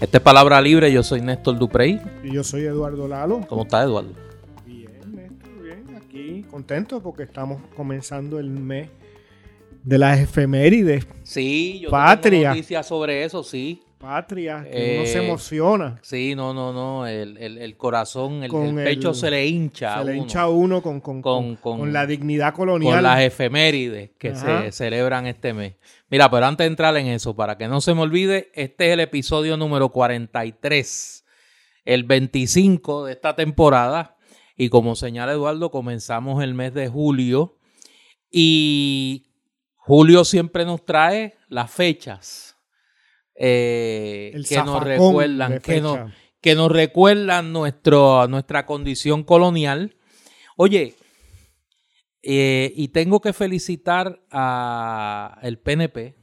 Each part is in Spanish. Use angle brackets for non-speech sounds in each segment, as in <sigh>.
Esta es Palabra Libre, yo soy Néstor Duprey. Y yo soy Eduardo Lalo. ¿Cómo está Eduardo? Bien, Néstor, bien. Aquí contento porque estamos comenzando el mes de las efemérides. Sí, yo Patria. tengo noticias sobre eso, sí. Patria, que uno se Eh, emociona. Sí, no, no, no, el, el- el corazón, el, Con el pecho se le hincha. a Se le uno hincha a uno con, con, Con- con- con- con la dignidad con colonial. las efemérides que Ajá. se celebran este mes. Mira, pero antes de entrar en eso, para que no se me olvide, este es el episodio número 43, el 25 de esta temporada. Y como señala Eduardo, comenzamos el mes de julio. Y julio siempre nos trae las fechas eh, que nos recuerdan, que nos, que nos recuerdan nuestro, nuestra condición colonial. Oye, eh, y tengo que felicitar al PNP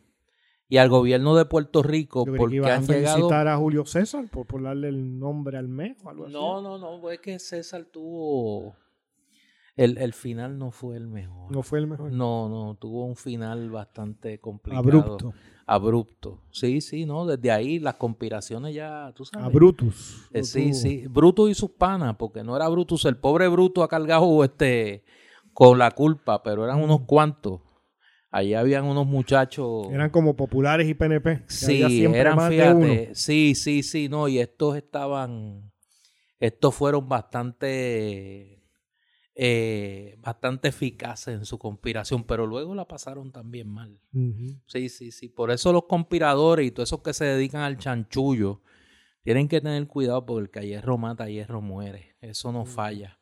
y al gobierno de Puerto Rico que porque a han llegado. felicitar a Julio César por, por darle el nombre al mes o algo así. No, no, no, es que César tuvo. El, el final no fue el mejor. No fue el mejor. No, no, tuvo un final bastante complicado. Abrupto. Abrupto. Sí, sí, no, desde ahí las conspiraciones ya, tú sabes. A Brutus. Eh, sí, sí, Brutus y sus panas, porque no era Brutus, el pobre Brutus ha cargado este con la culpa, pero eran unos cuantos. Allí habían unos muchachos. Eran como populares y PNP. sí, eran, más de uno. fíjate, sí, sí, sí, no, y estos estaban, estos fueron bastante, eh, bastante eficaces en su conspiración, pero luego la pasaron también mal. Sí, sí, sí. Por eso los conspiradores y todos esos que se dedican al chanchullo tienen que tener cuidado porque el que a hierro mata, a hierro muere. Eso no falla.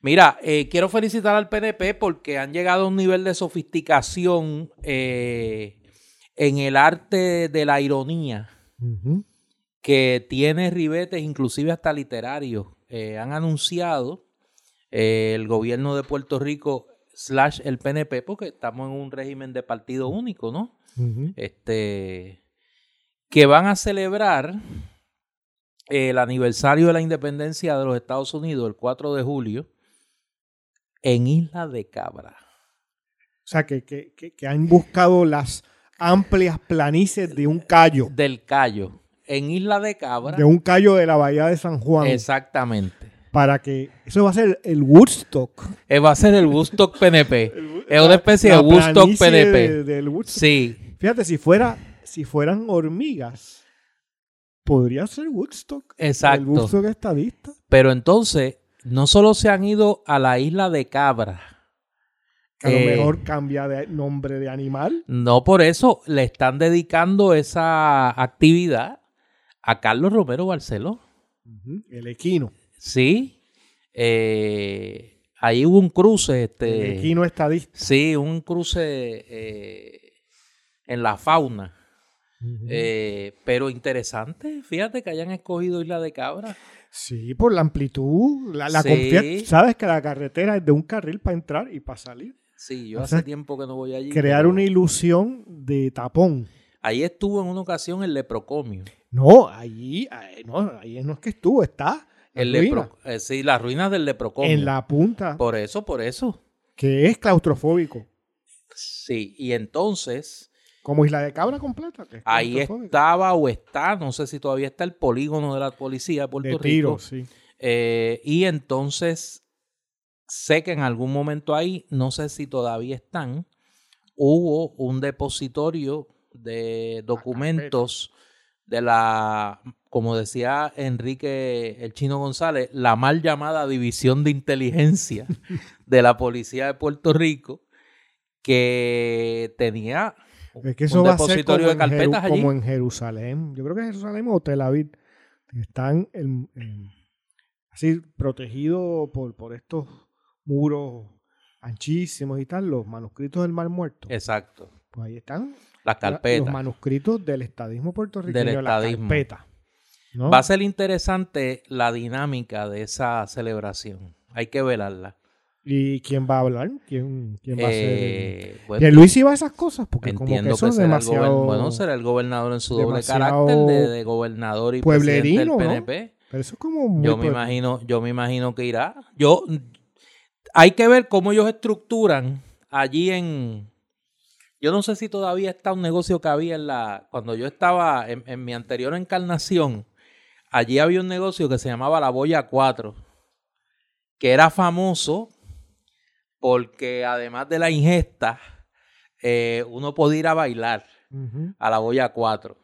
Mira, eh, quiero felicitar al PNP porque han llegado a un nivel de sofisticación eh, en el arte de la ironía que tiene ribetes inclusive hasta literarios. Han anunciado el gobierno de Puerto Rico slash el PNP porque estamos en un régimen de partido único, ¿no? Este, que van a celebrar el aniversario de la independencia de los Estados Unidos el 4 de julio en Isla de Cabra. O sea, que, que, que, han buscado las amplias planicies de un callo. Del Cayo. En Isla de Cabra. De un callo de la bahía de San Juan. Exactamente. Para que. Eso va a ser el Woodstock. Eh, va a ser el Woodstock <laughs> PNP. Es una especie La de Woodstock PNP. de- del Woodstock. Sí, Fíjate, si fuera, si fueran hormigas, podría ser Woodstock. Exacto. El Woodstock estadista. pero entonces no solo se han ido a la Isla de Cabra. Que a lo eh, mejor cambia de nombre de animal. No por eso le están dedicando esa actividad a Carlos Romero Barceló. El equino. Sí. Eh, ahí hubo un cruce, este. El equino estadista. Sí, un cruce eh, en la fauna. Eh, pero interesante, fíjate que hayan escogido Isla de Cabra. Sí, por la amplitud. La, la Sí. Sabes que la carretera es de un carril para entrar y para salir. Sí, yo O hace tiempo que no voy allí. Crear pero una ilusión de tapón. Ahí estuvo en una ocasión el leprocomio. No, ahí, ahí no, ahí no es que estuvo, está El ruina, lepro- eh, sí, las ruinas del leprocomio. en la punta, Por eso, por eso. que es claustrofóbico. Sí, y entonces Como Isla de Cabra completa. que es ahí estaba o está, no sé si todavía está el polígono de la policía de Puerto de Rico. tiro, sí. Eh, y entonces sé que en algún momento ahí, no sé si todavía están, hubo un depositorio de documentos de la, como decía Enrique el Chino González, la mal llamada División de Inteligencia <laughs> de la Policía de Puerto Rico, que tenía Es que eso un va a ser depositorio como, de en carpetas allí. como en Jerusalén. Yo creo que Jerusalén o Tel Aviv están en- en- así protegidos por, por estos muros anchísimos y tal, los manuscritos del Mar Muerto. Exacto, Pues ahí están las la- carpetas. los manuscritos del estadismo puertorriqueño, Del la estadismo. carpeta. ¿No? Va a ser interesante la dinámica de esa celebración. Hay que velarla. ¿Y quién va a hablar? ¿Quién, quién va a ser? Eh, bueno, Luis iba a esas cosas, porque como que entiendo eso que es demasiado... bueno, será el gobernador en su doble carácter de, de gobernador y presidente del pueblerino, ¿no? PNP. Pero eso es como muy... Yo me imagino, yo me imagino que irá. Yo hay que ver cómo ellos estructuran allí en Yo no sé si todavía está un negocio que había en la. Cuando yo estaba en, en mi anterior encarnación, allí había un negocio que se llamaba La Boya 4, que era famoso porque además de la ingesta, eh, uno podía ir a bailar a la Boya 4.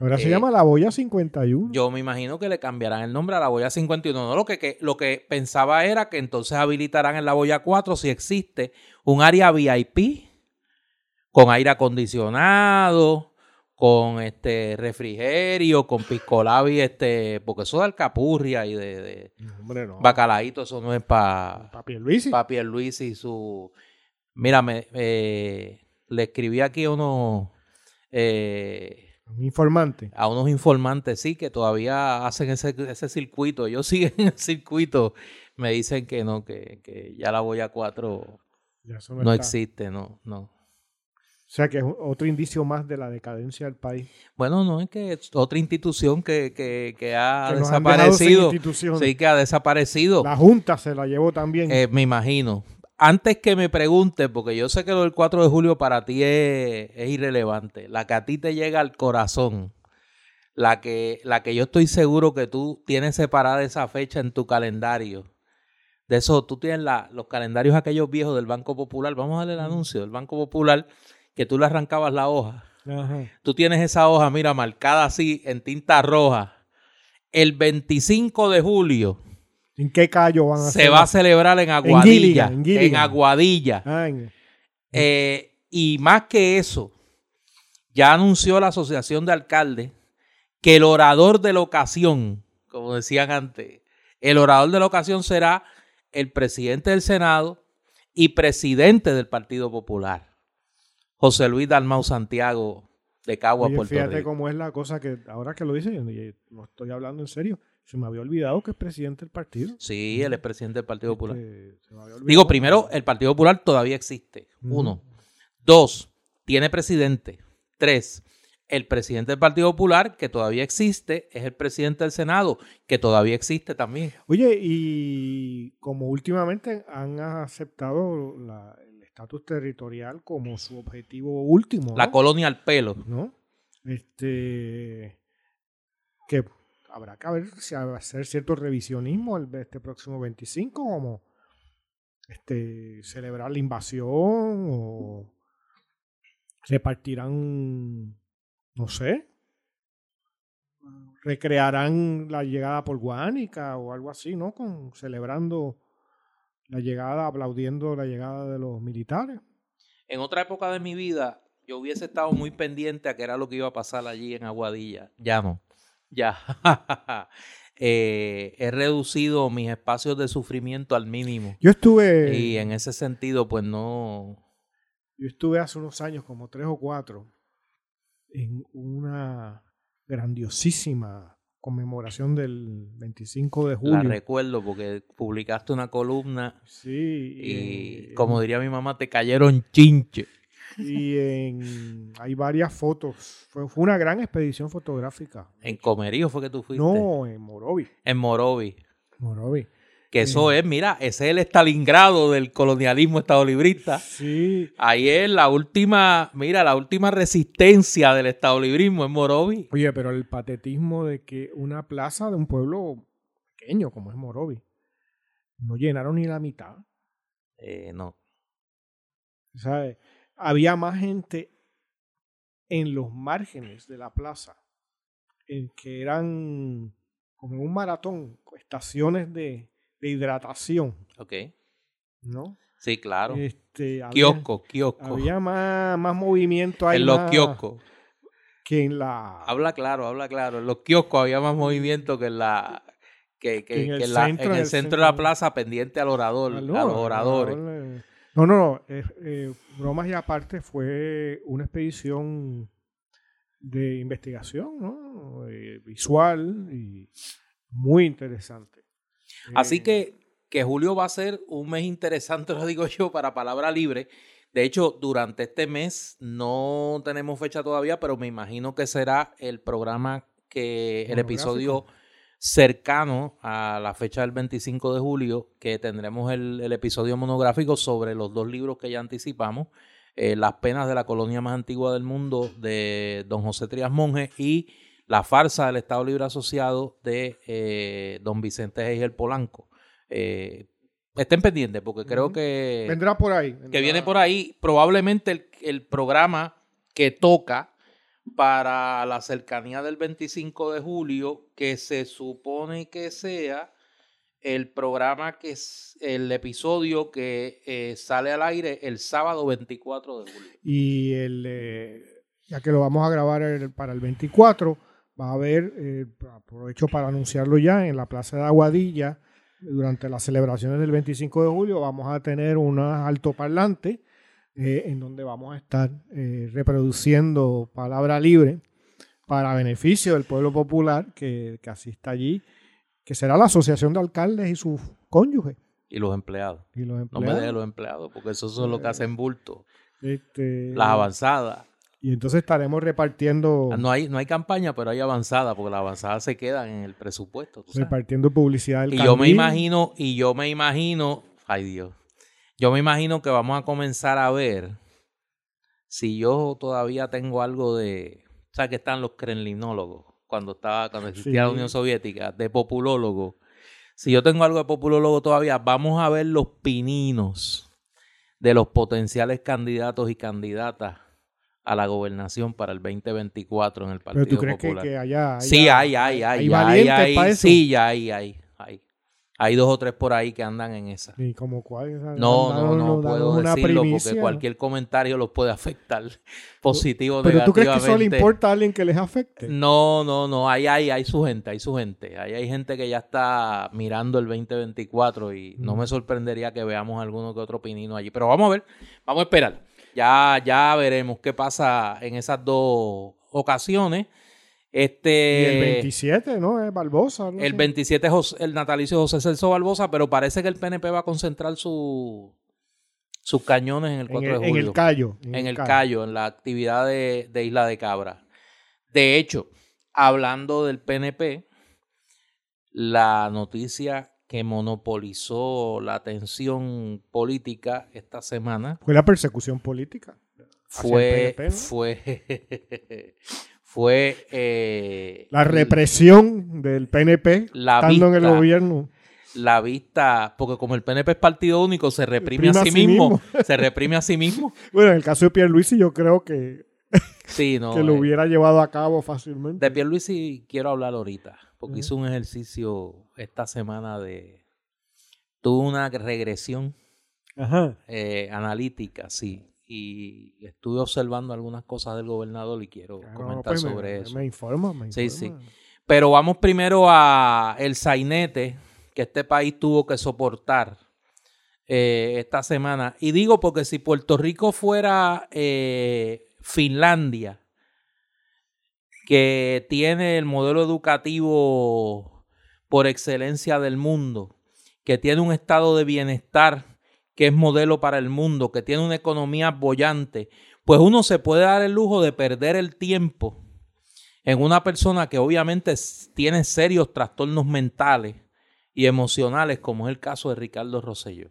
Ahora se Eh, llama la Boya 51. Yo me imagino que le cambiarán el nombre a la Boya 51. No, lo que, que- lo que pensaba era que entonces habilitarán en la Boya 4 si existe un área VIP con aire acondicionado, con este refrigerio, con piscolabi, este, porque eso de alcapurria y de, de No, hombre, no. bacalaíto, eso no es para Papi Luis. pa y su... Mira, me, eh, le escribí aquí a unos, eh, Un informante. a unos informantes, sí, que todavía hacen ese, ese circuito. Ellos <laughs> siguen el circuito. Me dicen que no, que, que ya la Boya 4 Ya eso no está. existe, no, no. O sea que es otro indicio más de la decadencia del país. Bueno, no, es que es otra institución que, que, que ha que desaparecido. Sí, que ha desaparecido. La Junta se la llevó también. Eh, me imagino. Antes que me pregunte, porque yo sé que lo del 4 de julio para ti es, es irrelevante, la que a ti te llega al corazón, la que, la que yo estoy seguro que tú tienes separada esa fecha en tu calendario. De eso, tú tienes la- los calendarios aquellos viejos del Banco Popular. Vamos a darle el anuncio del Banco Popular, que tú le arrancabas la hoja. Ajá. Tú tienes esa hoja, mira, marcada así en tinta roja. El 25 de julio ¿En qué callo van a se hacer? va a celebrar en Aguadilla. Gilligan, en. Aguadilla. Ah, en- Eh, y más que eso, ya anunció la Asociación de Alcaldes que el orador de la ocasión, como decían antes, el orador de la ocasión será el presidente del Senado y presidente del Partido Popular, José Luis Dalmau Santiago de Cagua, Oye, Puerto fíjate Rico. cómo es la cosa que ahora que lo dice, no estoy hablando en serio, se me había olvidado que es presidente del partido. Sí, él es presidente del Partido Popular. Este. Digo, primero, el Partido Popular todavía existe. Uno. Dos, tiene presidente. Tres, el presidente del Partido Popular, que todavía existe, es el presidente del Senado, que todavía existe también. Oye, y como últimamente han aceptado la- estatus territorial como su objetivo último, ¿no? La colonia al pelo. ¿no? Este que habrá que ver si hacer cierto revisionismo el, este próximo 25, como este celebrar la invasión o repartirán, no sé, recrearán la llegada por Guánica o algo así, ¿no? Con celebrando la llegada, aplaudiendo la llegada de los militares. En otra época de mi vida, yo hubiese estado muy pendiente a qué era lo que iba a pasar allí en Aguadilla. Ya no. <laughs> Ya. Eh, he reducido mis espacios de sufrimiento al mínimo. Yo estuve Y en ese sentido, pues no. Yo estuve hace unos años, como tres o cuatro, en una grandiosísima conmemoración del 25 de La julio. recuerdo porque publicaste una columna Sí. y, como diría mi mamá, te cayeron chinche. y en- hay varias fotos. Fue, fue una gran expedición fotográfica. En Comerío fue que tú fuiste. No, en Morovi. En Morovi. Morovi. Que eso es, mira, ese es el Stalingrado del colonialismo estadolibrista. Sí. Ahí es la última, mira, la última resistencia del estadolibrismo en Morovi. Oye, pero el patetismo de que una plaza de un pueblo pequeño como es Morovi no llenaron ni la mitad. Eh, no. ¿sabes? Había más gente en los márgenes de la plaza, en que eran como un maratón, estaciones de, de hidratación, Ok. ¿no? Sí, claro. Este, había, Kiosco, kiosco. había más, más movimiento ahí en los más kioscos. que en la Habla claro, habla claro. En los kioscos había más movimiento que en la que, que- En el que en la- centro, en en el el centro de la plaza pendiente al orador, a los oradores. al- No, no, no. eh, eh, bromas y aparte fue una expedición de investigación, ¿no? Eh, visual y muy interesante. Así Eh, que, que julio va a ser un mes interesante, <laughs> lo digo yo, para Palabra Libre. De hecho, durante este mes no tenemos fecha todavía, pero me imagino que será el programa que, el episodio cercano a la fecha del 25 de julio, que tendremos el, el episodio monográfico sobre los dos libros que ya anticipamos, eh, Las penas de la colonia más antigua del mundo de don José Trías Monge y La farsa del Estado Libre Asociado de eh, don Vicente Eigel Polanco. Eh, estén pendientes porque creo que... Vendrá por ahí. Que viene por ahí probablemente el, el programa que toca para la cercanía del 25 de julio, que se supone que sea el programa que es el episodio que eh, sale al aire el sábado 24 de julio. Y el, eh, ya que lo vamos a grabar el- para el 24, va a haber, eh, aprovecho para anunciarlo ya, en la Plaza de Aguadilla, durante las celebraciones del 25 de julio, vamos a tener un altoparlante eh, en donde vamos a estar eh, reproduciendo palabra libre para beneficio del pueblo popular que, que asista allí, que será la Asociación de Alcaldes y sus cónyuges Y los empleados. y los No me dejes los empleados, porque esos son los que hacen bulto. Este, Las avanzadas. Y entonces estaremos repartiendo, No hay, no hay campaña, pero hay avanzada, porque las avanzadas se quedan en el presupuesto. tú sabes. repartiendo publicidad del Y yo me imagino, y yo me imagino, ay Dios, yo me imagino que vamos a comenzar a ver si yo todavía tengo algo de, o sea, que están los kremlinólogos cuando estaba, cuando existía la. Unión Soviética, de populólogos. Si yo tengo algo de populólogo todavía, vamos a ver los pininos de los potenciales candidatos y candidatas a la gobernación para el 2024 en el Partido Pero tú crees que, Popular. que haya, Sí, haya- hay, hay, hay. hay hay, hay. eso? Sí, ya hay, hay, hay. Hay dos o tres por ahí que andan en esa. ¿Y como cuál? No, no, no puedo decirlo primicia. porque cualquier comentario los puede afectar <laughs> positivo o Pero tú crees que negativamente. importa a alguien que les afecte. No, no, no, hay, hay, hay su gente, hay su gente. Ahí hay gente que ya está mirando el 2024 y no Mm. me sorprendería que veamos alguno que otro pinino allí. Pero vamos a ver, vamos a esperar. Ya, ya veremos qué pasa en esas dos ocasiones. Este, Y el 27, ¿no? Es Barbosa. el así. 27 es el natalicio José Celso Barbosa, pero parece que el PNP va a concentrar su, sus cañones en el 4 en el, de en julio. el Cayo. en el Cayo, en la actividad de, de Isla de Cabra. De hecho, hablando del PNP, la noticia que monopolizó la atención política esta semana Fue la persecución política. fue, el PNP, ¿no? fue, <laughs> fue eh, La represión del PNP La estando en el gobierno. la vista, porque como el PNP es partido único, se reprime a sí mismo, <laughs> se reprime a sí mismo. Bueno, en el caso de Pierluisi yo creo que, Sí, <laughs> no. que lo eh, hubiera llevado a cabo fácilmente. De Pierluisi quiero hablar ahorita, porque Ujú. hizo un ejercicio esta semana de... Tuvo una regresión Ajá. eh, analítica, sí, y estuve observando algunas cosas del gobernador y quiero Claro, comentar pues sobre me, eso. Me informa, me Sí, informa. Pero vamos primero a el sainete que este país tuvo que soportar eh, esta semana. Y digo porque si Puerto Rico fuera eh, Finlandia, que tiene el modelo educativo por excelencia del mundo, que tiene un estado de bienestar que es modelo para el mundo, que tiene una economía bollante, pues uno se puede dar el lujo de perder el tiempo en una persona que obviamente tiene serios trastornos mentales y emocionales, como es el caso de Ricardo Rosselló.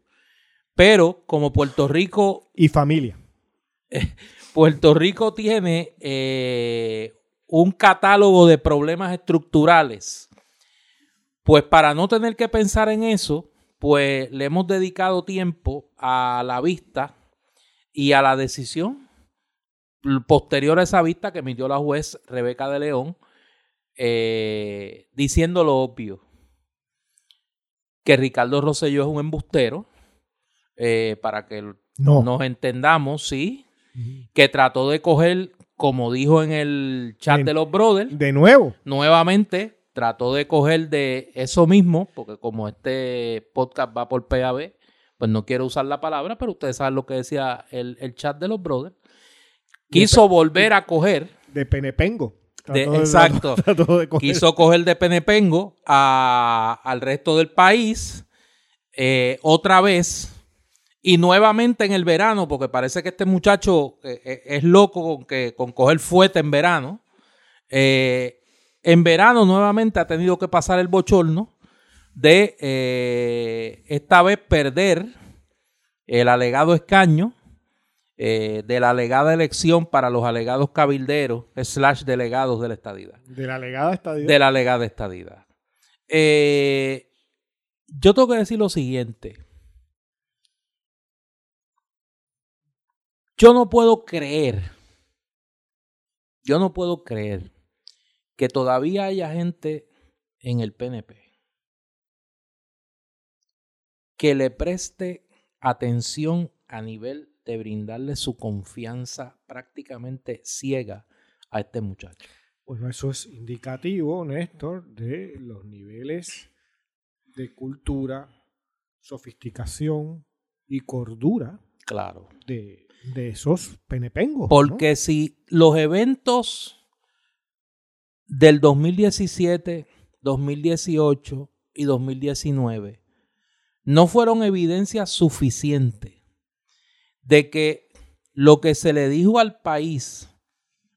Pero como Puerto Rico Y familia. <laughs> Puerto Rico tiene eh, un catálogo de problemas estructurales. Pues para no tener que pensar en eso, pues le hemos dedicado tiempo a la vista y a la decisión posterior a esa vista que emitió la juez Rebeca de León, eh, diciendo lo obvio, que Ricardo Rosselló es un embustero, eh, para que No. nos entendamos, sí, que trató de coger, como dijo en el chat de los brothers, De nuevo. nuevamente trató de coger de eso mismo, porque como este podcast va por PAB, pues no quiero usar la palabra, pero ustedes saben lo que decía el, el chat de los brothers. Quiso volver a coger, De Penepengo. De- exacto. <laughs> coger- quiso coger de Penepengo a, al resto del país eh, otra vez y nuevamente en el verano, porque parece que este muchacho eh, eh, es loco con, que, con coger fuete en verano. Eh, en verano nuevamente ha tenido que pasar el bochorno de eh, esta vez perder el alegado escaño eh, de la alegada elección para los alegados cabilderos slash delegados de la estadidad. De la alegada estadidad. De la alegada estadidad. Yo tengo que decir lo siguiente. Yo no puedo creer, yo no puedo creer que todavía haya gente en el PNP que le preste atención a nivel de brindarle su confianza prácticamente ciega a este muchacho. Bueno, eso es indicativo, Néstor, de los niveles de cultura, sofisticación y cordura claro. de, esos penepengos. Porque si los eventos del 2017, 2018 y 2019 no fueron evidencia suficiente de que lo que se le dijo al país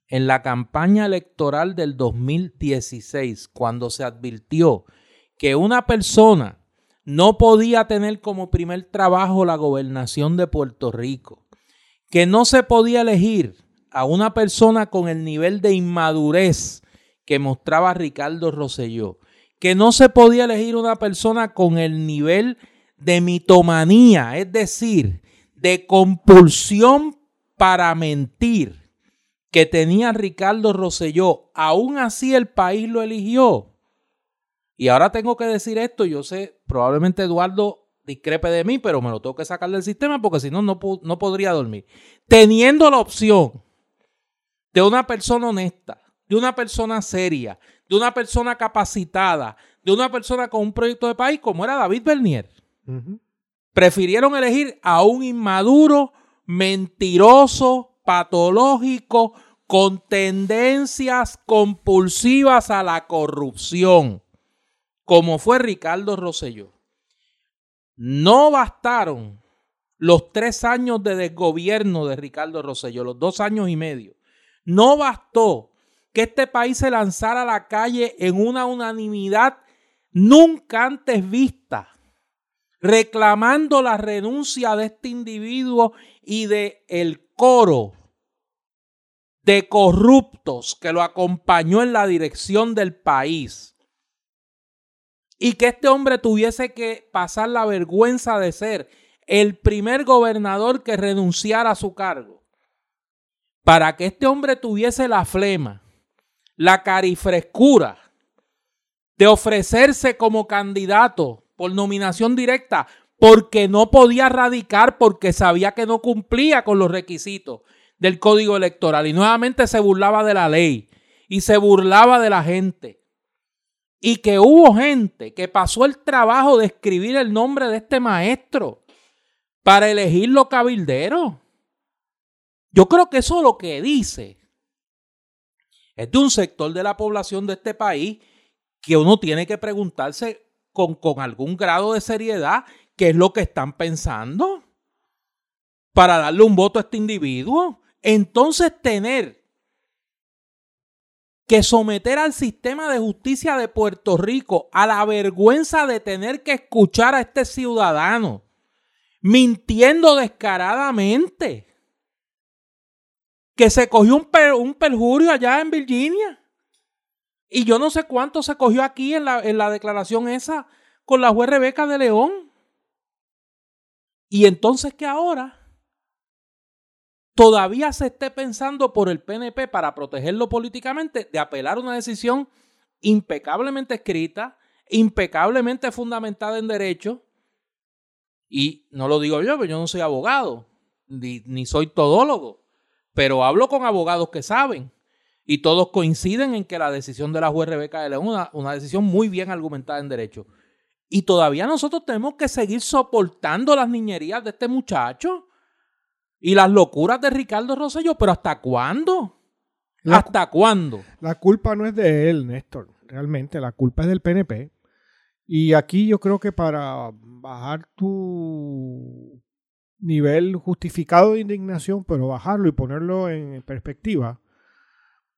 en la campaña electoral del 2016, cuando se advirtió que una persona no podía tener como primer trabajo la gobernación de Puerto Rico, que no se podía elegir a una persona con el nivel de inmadurez que mostraba Ricardo Rosselló, que no se podía elegir una persona con el nivel de mitomanía, es decir, de compulsión para mentir que tenía Ricardo Rosselló, aún así el país lo eligió. Y ahora tengo que decir esto, yo sé, probablemente Eduardo discrepe de mí, pero me lo tengo que sacar del sistema porque si no, no, no podría dormir. Teniendo la opción de una persona honesta, de una persona seria, de una persona capacitada, de una persona con un proyecto de país como era David Bernier. Prefirieron elegir a un inmaduro, mentiroso, patológico, con tendencias compulsivas a la corrupción, como fue Ricardo Rosselló. No bastaron los tres años de desgobierno de Ricardo Rosselló, los dos años y medio. No bastó que este país se lanzara a la calle en una unanimidad nunca antes vista reclamando la renuncia de este individuo y de el coro de corruptos que lo acompañó en la dirección del país. Y que este hombre tuviese que pasar la vergüenza de ser el primer gobernador que renunciara a su cargo. Para que este hombre tuviese la flema, la carifrescura de ofrecerse como candidato por nominación directa porque no podía radicar porque sabía que no cumplía con los requisitos del código electoral y nuevamente se burlaba de la ley y se burlaba de la gente. Y que hubo gente que pasó el trabajo de escribir el nombre de este maestro para elegirlo cabildero. Yo creo que eso lo que dice es de un sector de la población de este país que uno tiene que preguntarse con, algún grado de seriedad qué es lo que están pensando para darle un voto a este individuo. Entonces tener que someter al sistema de justicia de Puerto Rico a la vergüenza de tener que escuchar a este ciudadano mintiendo descaradamente. Que se cogió un, un perjurio allá en Virginia. Y yo no sé cuánto se cogió aquí en la, en la declaración esa con la juez Rebeca de León. Y entonces que ahora todavía se esté pensando por el PNP para protegerlo políticamente de apelar una decisión impecablemente escrita, impecablemente fundamentada en derecho. Y no lo digo yo, porque yo no soy abogado, ni, ni soy todólogo, pero hablo con abogados que saben y todos coinciden en que la decisión de la juez Rebeca de León es una, una, decisión muy bien argumentada en derecho. Y todavía nosotros tenemos que seguir soportando las niñerías de este muchacho y las locuras de Ricardo Rosselló, pero ¿hasta cuándo? ¿Hasta cuándo? La culpa no es de él, Néstor, realmente, la culpa es del PNP. Y aquí yo creo que para bajar tu nivel justificado de indignación, pero bajarlo y ponerlo en perspectiva,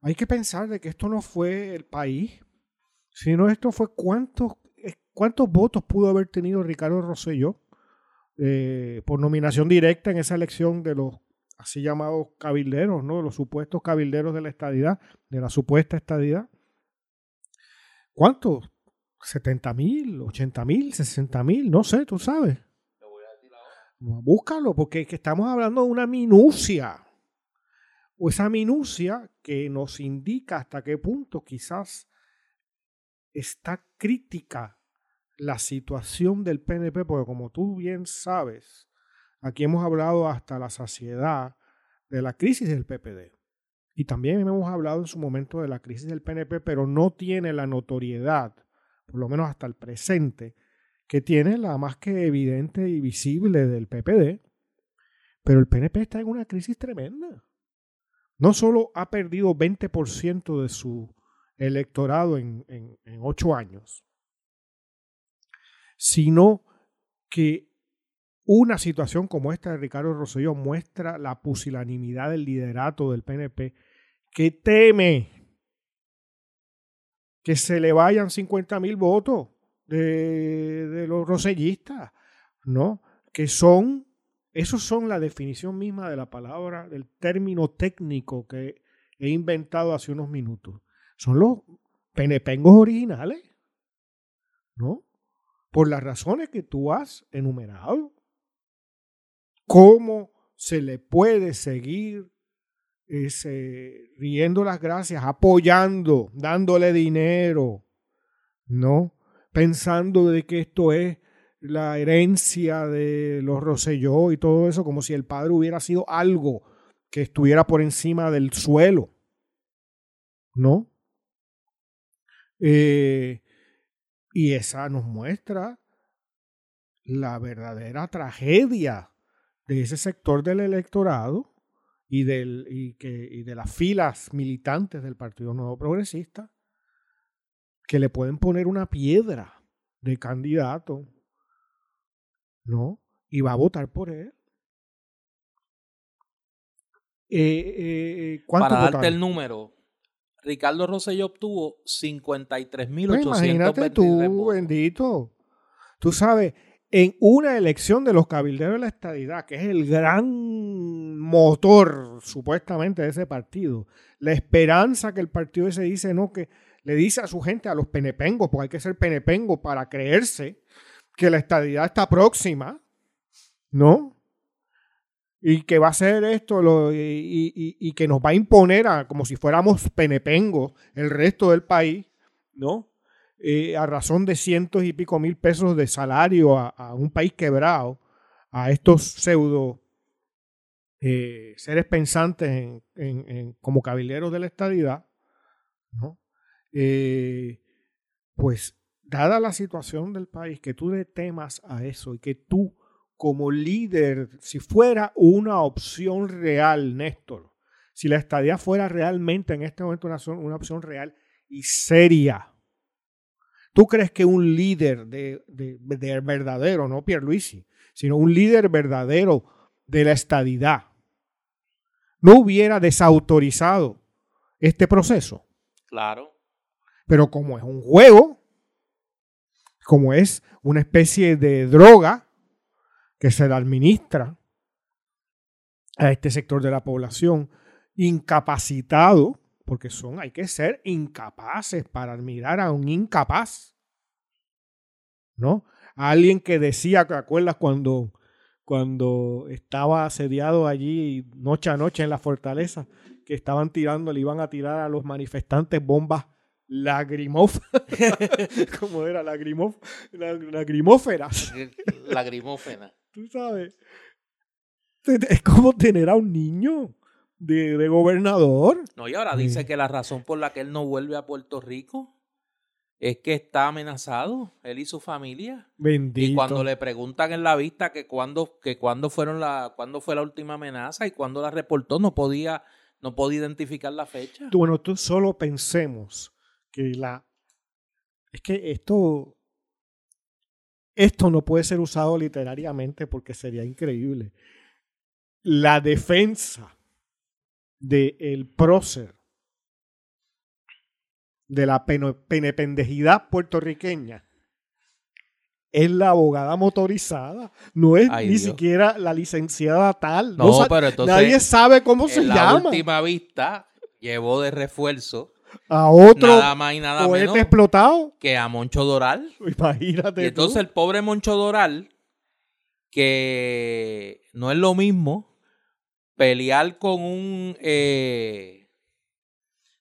hay que pensar de que esto no fue el país, sino esto fue cuántos, eh, cuántos votos pudo haber tenido Ricardo Rosselló eh, por nominación directa en esa elección de los así llamados cabilderos, ¿no? Los supuestos cabilderos de la estadidad, de la supuesta estadidad. ¿Cuántos? ¿70 mil? ¿80 mil? ¿60 mil? No sé, tú sabes. Búscalo, porque es que estamos hablando de una minucia. O esa minucia que nos indica hasta qué punto quizás está crítica la situación del PNP, porque como tú bien sabes, aquí hemos hablado hasta la saciedad de la crisis del PPD. Y también hemos hablado en su momento de la crisis del PNP, pero no tiene la notoriedad, por lo menos hasta el presente, que tiene la más que evidente y visible del PPD. Pero el PNP está en una crisis tremenda. No solo ha perdido 20% de su electorado en, ocho años, sino que una situación como esta de Ricardo Rosselló muestra la pusilanimidad del liderato del PNP que teme que se le vayan 50 mil votos de, de, los rosellistas, ¿no? Que son, esos son la definición misma de la palabra, del término técnico que he inventado hace unos minutos son los penepengos originales, ¿no? Por las razones que tú has enumerado. ¿Cómo se le puede seguir riendo las gracias, apoyando, dándole dinero, ¿no? Pensando de que esto es la herencia de los Roselló y todo eso, como si el padre hubiera sido algo que estuviera por encima del suelo, ¿no? Eh, y esa nos muestra la verdadera tragedia de ese sector del electorado y, del, y, que, y de las filas militantes del Partido Nuevo Progresista que le pueden poner una piedra de candidato, ¿no? Y va a votar por él. Eh, eh, Para darte el número, Ricardo Rosselló obtuvo 53.800 pues Imagínate tú, bendito. Tú sabes, en una elección de los cabilderos de la estadidad, que es el gran motor supuestamente de ese partido, la esperanza que el partido ese dice, no, que le dice a su gente, a los penepengos, porque hay que ser penepengo para creerse que la estadidad está próxima, ¿no? Y que va a hacer esto lo, y, que nos va a imponer a, como si fuéramos penepengos el resto del país, ¿no? Eh, a razón de cientos y pico mil pesos de salario a, un país quebrado, a estos pseudo eh, seres pensantes en, en, como cabilderos de la estadidad, ¿no? Eh, pues dada la situación del país, que tú le temas a eso y que tú como líder, si fuera una opción real, Néstor, si la estadía fuera realmente en este momento una, una opción real y seria, ¿tú crees que un líder de, de, verdadero, no Pierluisi, sino un líder verdadero de la estadidad, no hubiera desautorizado este proceso? Claro. Pero como es un juego, como es una especie de droga, que se le administra a este sector de la población incapacitado, porque son, hay que ser incapaces para admirar a un incapaz. ¿No? A alguien que decía, ¿te acuerdas cuando, cuando estaba asediado allí noche a noche en la fortaleza? Que estaban tirando, le iban a tirar a los manifestantes bombas lagrimóferas. <laughs> ¿Cómo era? lagrimóferas. Lagrimófera tú sabes. Es como tener a un niño de, gobernador. No, y ahora dice que la razón por la que él no vuelve a Puerto Rico es que está amenazado, él y su familia. Bendito. Y cuando le preguntan en la vista que cuándo, que cuándo fueron la, cuándo fue la última amenaza y cuándo la reportó, no podía, no podía identificar la fecha. Bueno, tú solo pensemos que la es que esto esto no puede ser usado literariamente porque sería increíble. La defensa del prócer de la penependejidad puertorriqueña es la abogada motorizada, no es Ay, ni Dios. siquiera la licenciada tal. No, pero entonces, nadie sabe cómo se en la llama. última vista, llevó de refuerzo A otro nada más y nada menos explotado. que a Moncho Doral. Imagínate. Y entonces tú. el pobre Moncho Doral, que no es lo mismo pelear con un... eh,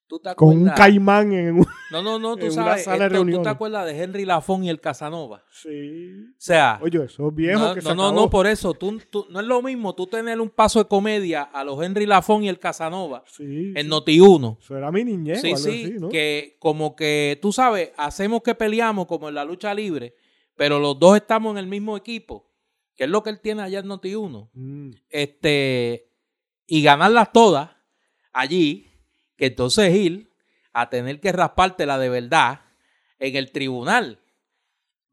¿tú te con un caimán en un. No, no, no, <laughs> tú en una sabes, de ¿tú te acuerdas de Henry Lafón y el Casanova? Sí. O sea, Oye, esos viejos no, que se no, no, acabó. no, por eso, tú, tú- no es lo mismo tú tener un paso de comedia a los Henry Lafón y el Casanova Sí, en sí. Noti1. Eso era mi niñez. Sí, sí, así, ¿no? que como que tú sabes, hacemos que peleamos como en la lucha libre, pero los dos estamos en el mismo equipo, que es lo que él tiene allá en Noti1. Mm. Este, y ganarlas todas allí, que entonces ir a tener que raspártela de verdad en el tribunal.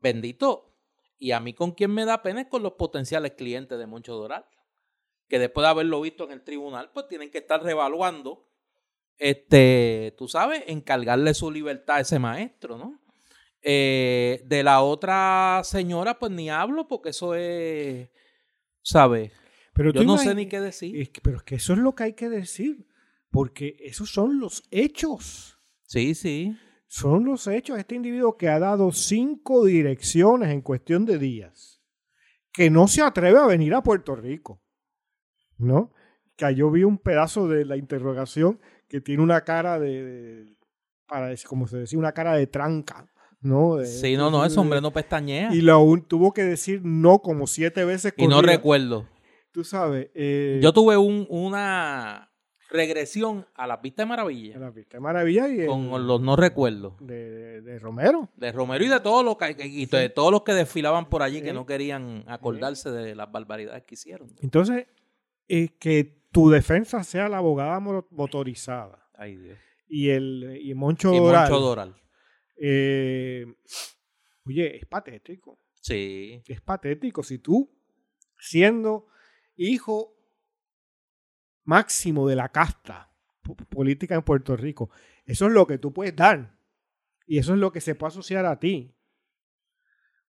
Bendito. Y a mí con quien me da pena es con los potenciales clientes de Moncho Doral, que después de haberlo visto en el tribunal, pues tienen que estar revaluando, este, tú sabes, encargarle su libertad a ese maestro, ¿no? Eh, de la otra señora, pues ni hablo, porque eso es, ¿sabes? Pero Yo no sé ni qué decir. es que- pero es que eso es lo que hay que decir. Porque esos son los hechos. Sí, sí. Son los hechos. Este individuo que ha dado cinco direcciones en cuestión de días. Que no se atreve a venir a Puerto Rico. ¿No? Que yo vi un pedazo de la interrogación que tiene una cara de. de- para decir, como se decía, una cara de tranca. ¿no? De- Sí, no, no, ese hombre no pestañea. Y lo, un- tuvo que decir no como siete veces. Y no recuerdo. Tú sabes. eh, Yo tuve un- una regresión a las vistas de maravilla la Vista de Maravilla y con los no recuerdos. de, de- de Romero. De Romero y de todos los que, y de todos los que desfilaban por allí que no querían acordarse de las barbaridades que hicieron. Entonces, eh, que tu defensa sea la abogada mo- motorizada Ay, Dios. y el y Moncho Y Doral. Moncho Doral. eh, oye, es patético. Sí. Es patético si tú, siendo hijo máximo de la casta po- política en Puerto Rico, eso es lo que tú puedes dar. Y eso es lo que se puede asociar a ti.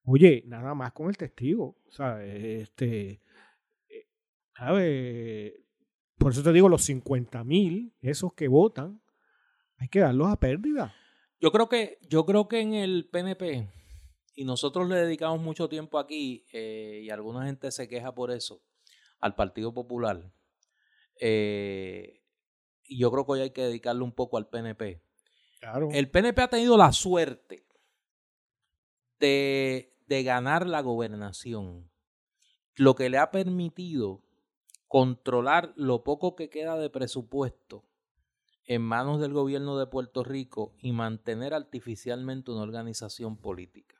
Oye, nada más con el testigo. ¿Sabes? Este, eh, ¿sabe? Por eso te digo, los 50 mil, esos que votan, hay que darlos a pérdida. Yo creo que, yo creo que en el PNP, y nosotros le dedicamos mucho tiempo aquí, eh, y alguna gente se queja por eso, al Partido Popular. Eh, y yo creo que hoy hay que dedicarle un poco al PNP. Claro. El PNP ha tenido la suerte de, de ganar la gobernación, lo que le ha permitido controlar lo poco que queda de presupuesto en manos del gobierno de Puerto Rico y mantener artificialmente una organización política.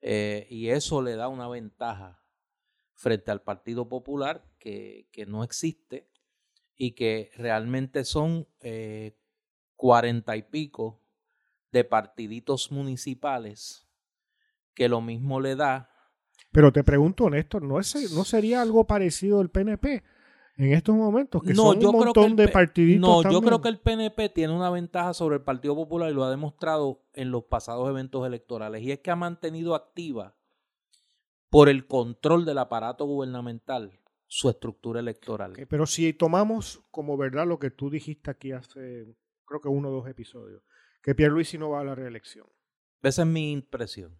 Eh, y eso le da una ventaja frente al Partido Popular que, que no existe y que realmente son eh, cuarenta y pico de partiditos municipales que lo mismo le da Pero te pregunto, Néstor, ¿no, es, ¿no sería algo parecido al PNP en estos momentos? Que son un creo que montón el de partiditos No, yo creo que el PNP tiene una ventaja sobre el Partido Popular y lo ha demostrado en los pasados eventos electorales. Y es que ha mantenido activa por el control del aparato gubernamental su estructura electoral. Pero si tomamos como verdad lo que tú dijiste aquí hace, creo que uno o dos episodios, que Pierluisi no va a la reelección. Esa es mi impresión.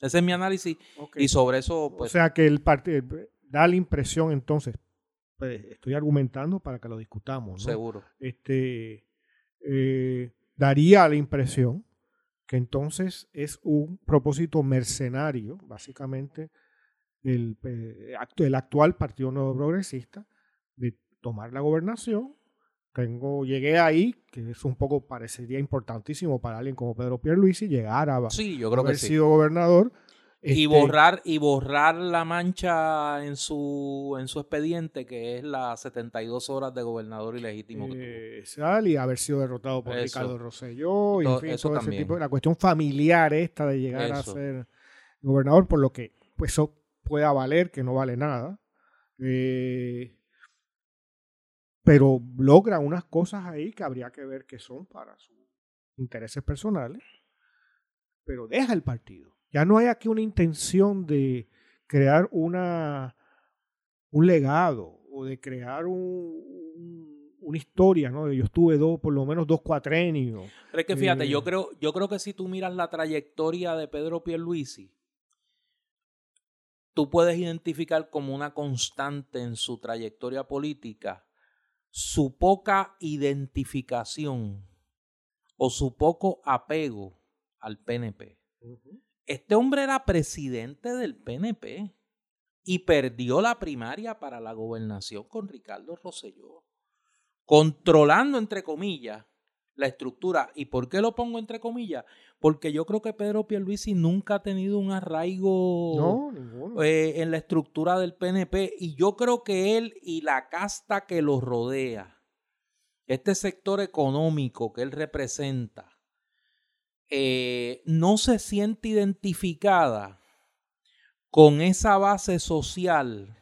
Ese es mi análisis. Y sobre eso, o pues, sea que el partido da la impresión entonces, pues, estoy argumentando para que lo discutamos, ¿no? seguro. este, eh, daría la impresión que entonces es un propósito mercenario, básicamente, el, eh, el actual Partido Nuevo Progresista, de tomar la gobernación. Tengo, llegué ahí, que es un poco, parecería importantísimo para alguien como Pedro Pierluisi, llegar a Sí, yo creo haber que sí. sido gobernador. y este, borrar y borrar la mancha en su en su expediente que es las 72 horas de gobernador ilegítimo que tuvo. eh, sal y haber sido derrotado por Eso. Ricardo Rosselló, y en fin, eso todo ese también. tipo, la cuestión familiar esta de llegar a ser gobernador, por lo que pues eso pueda valer, que no vale nada. Eh, pero logra unas cosas ahí que habría que ver que son para sus intereses personales, pero deja el partido. Ya no hay aquí una intención de crear una, un legado o de crear un, una historia, ¿no? Yo estuve dos, por lo menos dos cuatrenios. Pero es que fíjate, yo Eh, creo, yo creo que si tú miras la trayectoria de Pedro Pierluisi, tú puedes identificar como una constante en su trayectoria política su poca identificación o su poco apego al PNP. Este hombre era presidente del PNP y perdió la primaria para la gobernación con Ricardo Rosselló, controlando, entre comillas, la estructura. ¿Y por qué lo pongo entre comillas? Porque yo creo que Pedro Pierluisi nunca ha tenido un arraigo No, eh, en la estructura del PNP y yo creo que él y la casta que lo rodea, este sector económico que él representa, eh, no se siente identificada con esa base social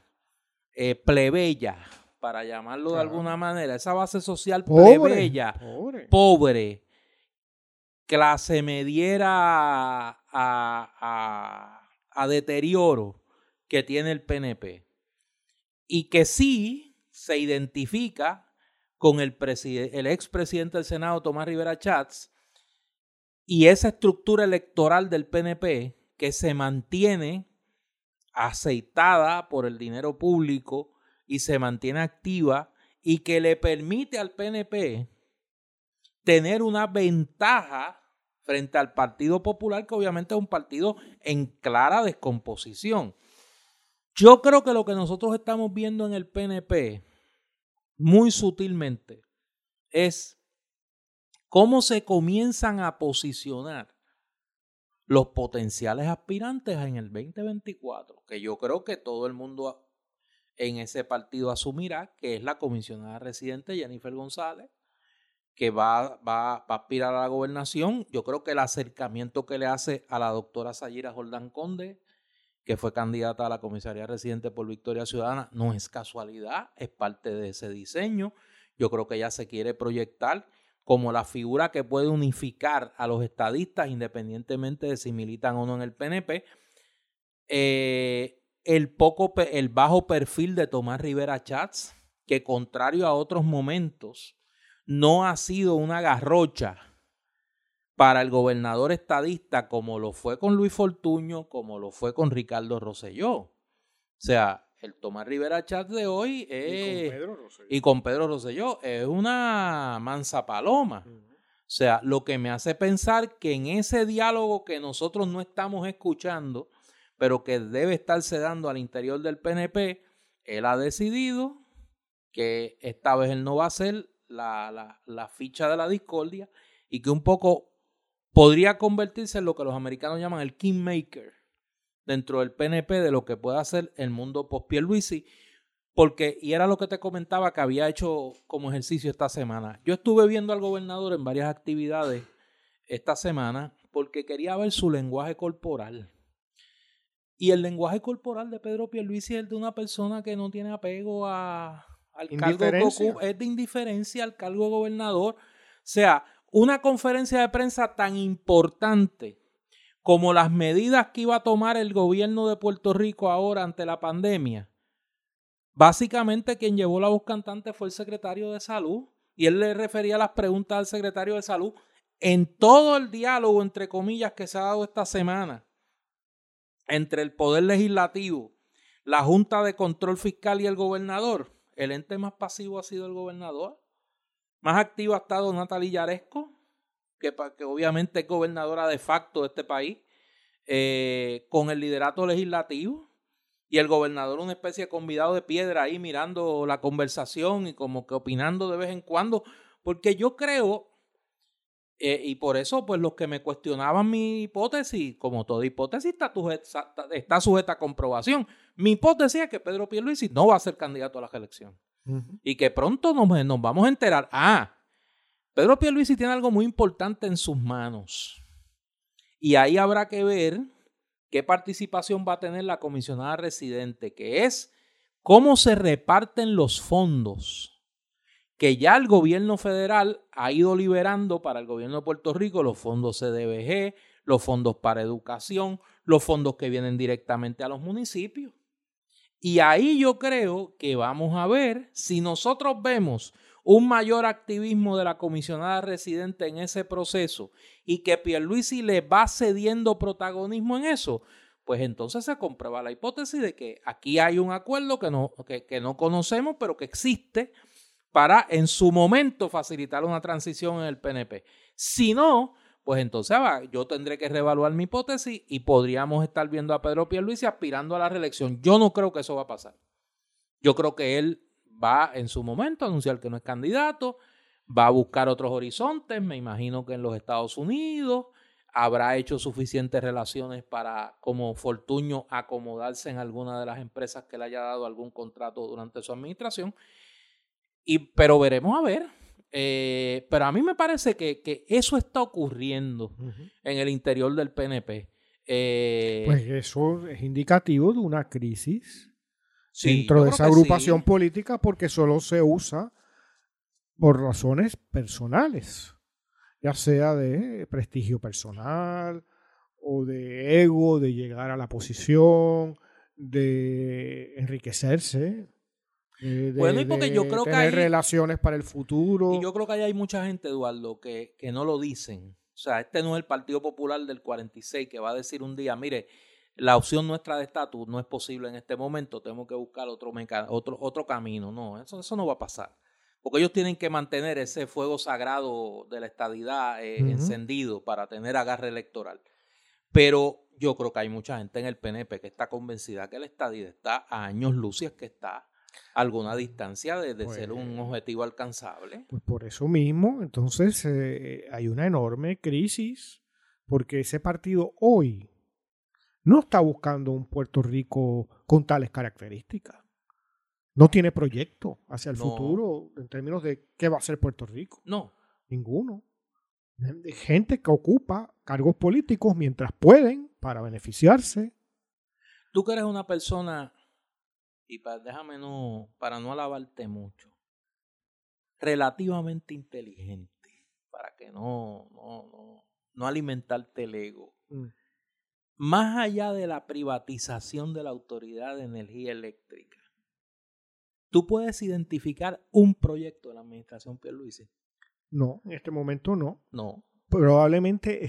eh, plebeya, para llamarlo de alguna manera, esa base social Pobre, plebeya, pobre. pobre, clase mediera a, a- a deterioro que tiene el PNP. Y que sí se identifica con el, el expresidente del Senado, Tomás Rivera Chats, y esa estructura electoral del PNP que se mantiene aceitada por el dinero público y se mantiene activa y que le permite al PNP tener una ventaja frente al Partido Popular, que obviamente es un partido en clara descomposición. Yo creo que lo que nosotros estamos viendo en el PNP, muy sutilmente, es cómo se comienzan a posicionar los potenciales aspirantes en el 2024, que yo creo que todo el mundo en ese partido asumirá que es la comisionada residente Jennifer González, que va, va, va a aspirar a la gobernación. Yo creo que el acercamiento que le hace a la doctora Sayira Jordán Conde, que fue candidata a la comisaría residente por Victoria Ciudadana, no es casualidad, es parte de ese diseño. Yo creo que ella se quiere proyectar como la figura que puede unificar a los estadistas independientemente de si militan o no en el PNP. El, poco, el bajo perfil de Tomás Rivera Chats, que contrario a otros momentos, no ha sido una garrocha para el gobernador estadista como lo fue con Luis Fortuño, como lo fue con Ricardo Rosselló. O sea, el Tomás Rivera Chats de hoy es, y con Pedro Rosselló es una mansa paloma. O sea, lo que me hace pensar que en ese diálogo que nosotros no estamos escuchando, pero que debe estarse dando al interior del PNP, él ha decidido que esta vez él no va a ser la, la- la ficha de la discordia y que un poco podría convertirse en lo que los americanos llaman el kingmaker dentro del PNP de lo que pueda hacer el mundo post Pierluisi porque, y era lo que te comentaba que había hecho como ejercicio esta semana. Yo estuve viendo al gobernador en varias actividades esta semana porque quería ver su lenguaje corporal. Y el lenguaje corporal de Pedro Pierluisi es el de una persona que no tiene apego a, al cargo que Indiferencia. ocupa, es de indiferencia al cargo de gobernador. O sea, una conferencia de prensa tan importante como las medidas que iba a tomar el gobierno de Puerto Rico ahora ante la pandemia, básicamente quien llevó la voz cantante fue el secretario de salud y él le refería las preguntas al secretario de salud en todo el diálogo, entre comillas, que se ha dado esta semana entre el Poder Legislativo, la Junta de Control Fiscal y el gobernador. El ente más pasivo ha sido el gobernador. Más activo ha estado Natalia Yaresco, que, que obviamente es gobernadora de facto de este país, eh, con el liderato legislativo. Y el gobernador, una especie de convidado de piedra ahí mirando la conversación y como que opinando de vez en cuando. Porque yo creo, eh, y por eso, pues los que me cuestionaban mi hipótesis, como toda hipótesis está, sujeta, está sujeta a comprobación. Mi hipótesis es que Pedro Pierluisi no va a ser candidato a la reelección Ujú. y que pronto nos, nos vamos a enterar. Ah, Pedro Pierluisi tiene algo muy importante en sus manos. Y ahí habrá que ver qué participación va a tener la comisionada residente, que es cómo se reparten los fondos que ya el gobierno federal ha ido liberando para el gobierno de Puerto Rico los fondos CDBG, los fondos para educación, los fondos que vienen directamente a los municipios. Y ahí yo creo que vamos a ver si nosotros vemos un mayor activismo de la comisionada residente en ese proceso y que Pierluisi le va cediendo protagonismo en eso, pues entonces se comprueba la hipótesis de que aquí hay un acuerdo que no, que, no conocemos, pero que existe para en su momento facilitar una transición en el PNP. Si no, pues entonces yo tendré que reevaluar mi hipótesis y podríamos estar viendo a Pedro Pierluisi aspirando a la reelección. Yo no creo que eso va a pasar. Yo creo que él va en su momento a anunciar que no es candidato, va a buscar otros horizontes, me imagino que en los Estados Unidos habrá hecho suficientes relaciones para como Fortuño acomodarse en alguna de las empresas que le haya dado algún contrato durante su administración. Y, pero veremos a ver, eh, pero a mí me parece que, eso está ocurriendo en el interior del PNP. Eh, pues eso es indicativo de una crisis dentro de esa agrupación política porque solo se usa por razones personales, ya sea de prestigio personal o de ego, de llegar a la posición, de enriquecerse bueno, y porque yo creo que hay relaciones para el futuro. Y yo creo que hay mucha gente, Eduardo, que, que no lo dicen. O sea, este no es el Partido Popular del 46 que va a decir un día, mire, la opción nuestra de estatus no es posible en este momento, tenemos que buscar otro, otro, otro camino. No, eso, eso no va a pasar. Porque ellos tienen que mantener ese fuego sagrado de la estadidad eh, encendido para tener agarre electoral. Pero yo creo que hay mucha gente en el PNP que está convencida que la estadidad está a años luces que está alguna distancia de, ser un pues objetivo alcanzable. Pues por eso mismo, entonces eh, hay una enorme crisis, porque ese partido hoy no está buscando un Puerto Rico con tales características. No tiene proyecto hacia el futuro en términos de qué va a ser Puerto Rico. No. Ninguno. Gente que ocupa cargos políticos mientras pueden para beneficiarse. Tú que eres una persona y para, déjame no, para no alabarte mucho, relativamente inteligente, para que no, no, no, no alimentarte el ego. Mm. Más allá de la privatización de la Autoridad de Energía Eléctrica, ¿tú puedes identificar un proyecto de la administración Pierluisi? No, en este momento no. No. Probablemente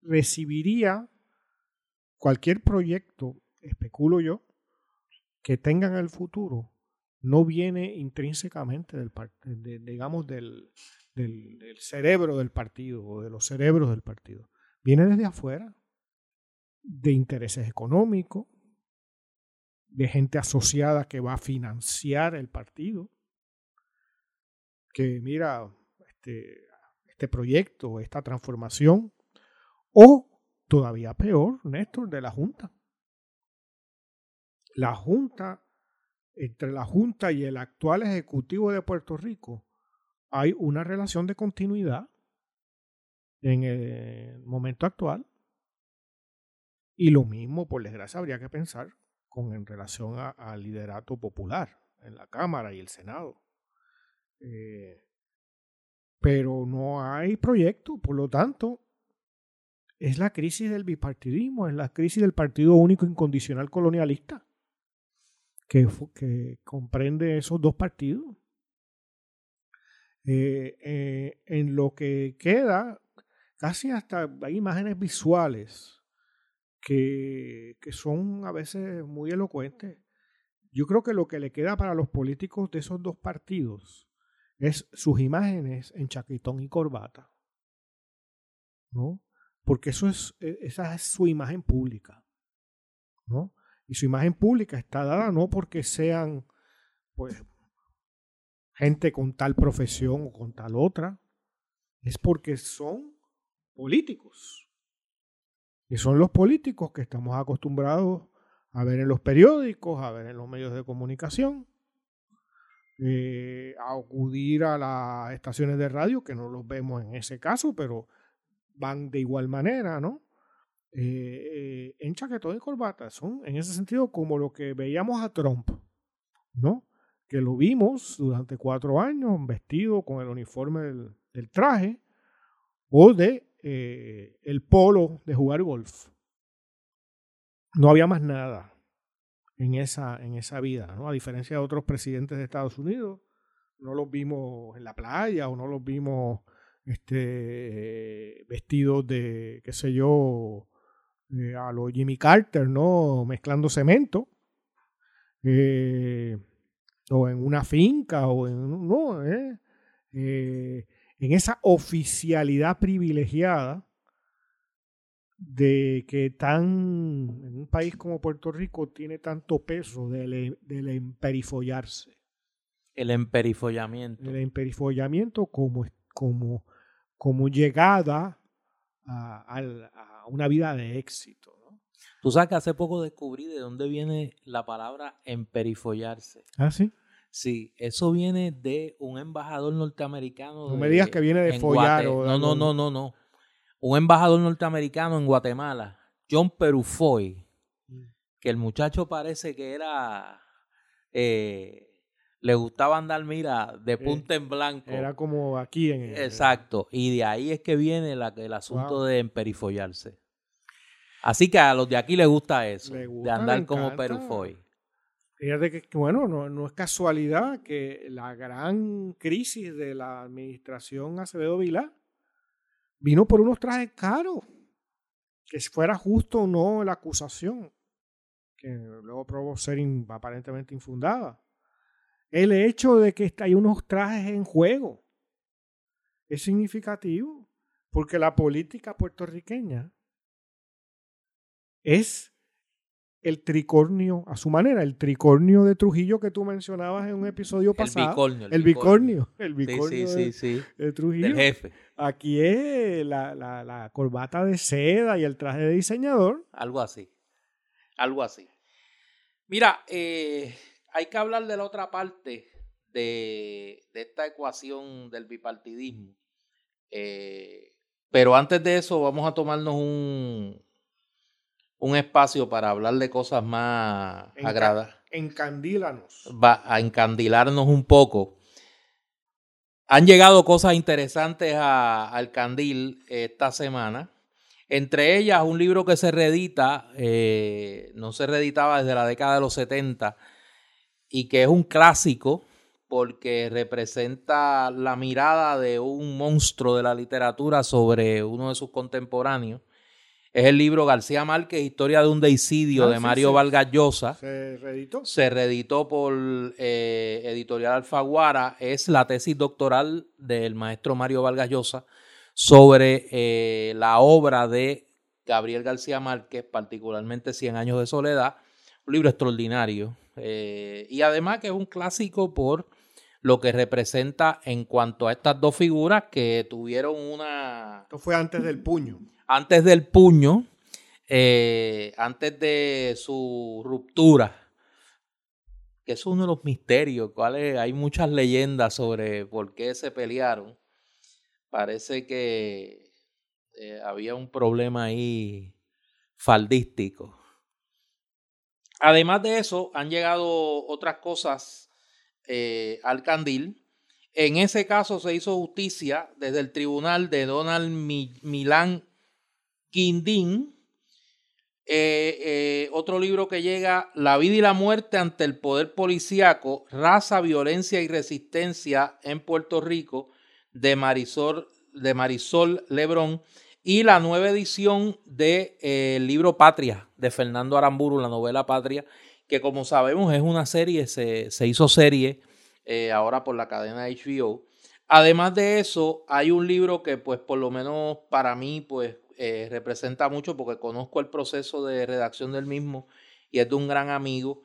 recibiría cualquier proyecto, especulo yo, que tengan el futuro no viene intrínsecamente del de, digamos del, del, cerebro del partido o de los cerebros del partido. Viene desde afuera, de intereses económicos, de gente asociada que va a financiar el partido, que mira este, este proyecto, esta transformación, o todavía peor, Néstor, de la Junta la Junta, entre la Junta y el actual Ejecutivo de Puerto Rico, hay una relación de continuidad en el momento actual. Y lo mismo, por desgracia, habría que pensar con en relación al liderato popular en la Cámara y el Senado. Eh, pero no hay proyecto, por lo tanto, es la crisis del bipartidismo, es la crisis del partido único incondicional colonialista que, comprende esos dos partidos. Eh, eh, en lo que queda, casi hasta hay imágenes visuales que, que, son a veces muy elocuentes. Yo creo que lo que le queda para los políticos de esos dos partidos es sus imágenes en chaquetón y corbata. ¿No? Porque eso es, e, esa es su imagen pública. ¿no? Y su imagen pública está dada no porque sean pues gente con tal profesión o con tal otra, es porque son políticos. Y son los políticos que estamos acostumbrados a ver en los periódicos, a ver en los medios de comunicación, eh, a acudir a las estaciones de radio, que no los vemos en ese caso, pero van de igual manera, ¿no? Eh, en chaquetón y corbata. Son en ese sentido como lo que veíamos a Trump, ¿no? que lo vimos durante cuatro años vestido con el uniforme del, traje o de eh, el polo de jugar golf. No había más nada en esa, en esa vida, ¿no? A diferencia de otros presidentes de Estados Unidos, no los vimos en la playa o no los vimos este, vestidos de, qué sé yo, eh, a los Jimmy Carter, ¿no? Mezclando cemento. Eh, o en una finca, o en, no, eh, en esa oficialidad privilegiada de que tan, en un país como Puerto Rico tiene tanto peso del, del emperifollarse. El emperifollamiento. El emperifollamiento como, como, como llegada a, una vida de éxito. Tú sabes que hace poco descubrí de dónde viene la palabra emperifollarse. Ah, sí. Sí, eso viene de un embajador norteamericano. No me digas que viene de follar o No, no, no, no, no. Un embajador norteamericano en Guatemala, John Perufoy, mm. que el muchacho parece que era eh, le gustaba andar, mira, de punta en blanco. Era como aquí en... Exacto, y de ahí es que viene la, el asunto de emperifollarse. Así que a los de aquí les gusta eso, de andar como perufoy. Fíjate que, bueno, no, no, es casualidad que la gran crisis de la administración Acevedo Vilá vino por unos trajes caros. Que fuera justo o no la acusación, que luego probó ser aparentemente infundada el hecho de que hay unos trajes en juego es significativo porque la política puertorriqueña es el tricornio, a su manera, el tricornio de Trujillo que tú mencionabas en un episodio pasado. El bicornio. El, bicornio. El bicornio sí, sí, de, Trujillo. El jefe. Aquí es la, la, la corbata de seda y el traje de diseñador. Algo así. Algo así. Mira, eh, hay que hablar de la otra parte de, esta ecuación del bipartidismo. Eh, pero antes de eso, vamos a tomarnos un, un espacio para hablar de cosas más agradables. Encandílanos. Va a encandilarnos un poco. Han llegado cosas interesantes al candil esta semana. Entre ellas, un libro que se reedita, eh, no se reeditaba desde la década de los 70, y que es un clásico porque representa la mirada de un monstruo de la literatura sobre uno de sus contemporáneos. Es el libro García Márquez, Historia de un deicidio ah, de Mario Vargas Llosa. ¿Se reeditó? Se reeditó por eh, Editorial Alfaguara. Es la tesis doctoral del maestro Mario Vargas Llosa sobre eh, la obra de Gabriel García Márquez, particularmente Cien años de soledad. Un libro extraordinario, eh, y además que es un clásico por lo que representa en cuanto a estas dos figuras que tuvieron una... Esto fue antes del puño. Antes del puño, eh, antes de su ruptura, que es uno de los misterios, cuales hay muchas leyendas sobre por qué se pelearon. Parece que eh, había un problema ahí faldístico. Además de eso, han llegado otras cosas eh, al candil. En ese caso se hizo justicia desde el tribunal de Donald Milán Quindín. Eh, eh, otro libro que llega, La vida y la muerte ante el poder policíaco, raza, violencia y resistencia en Puerto Rico, de Marisol, de Marisol Lebrón y la nueva edición del de, eh, libro Patria de Fernando Aramburu, la novela Patria, que como sabemos es una serie, se, se hizo serie ahora por la cadena HBO. Además de eso, hay un libro que pues por lo menos para mí pues eh, representa mucho porque conozco el proceso de redacción del mismo y es de un gran amigo,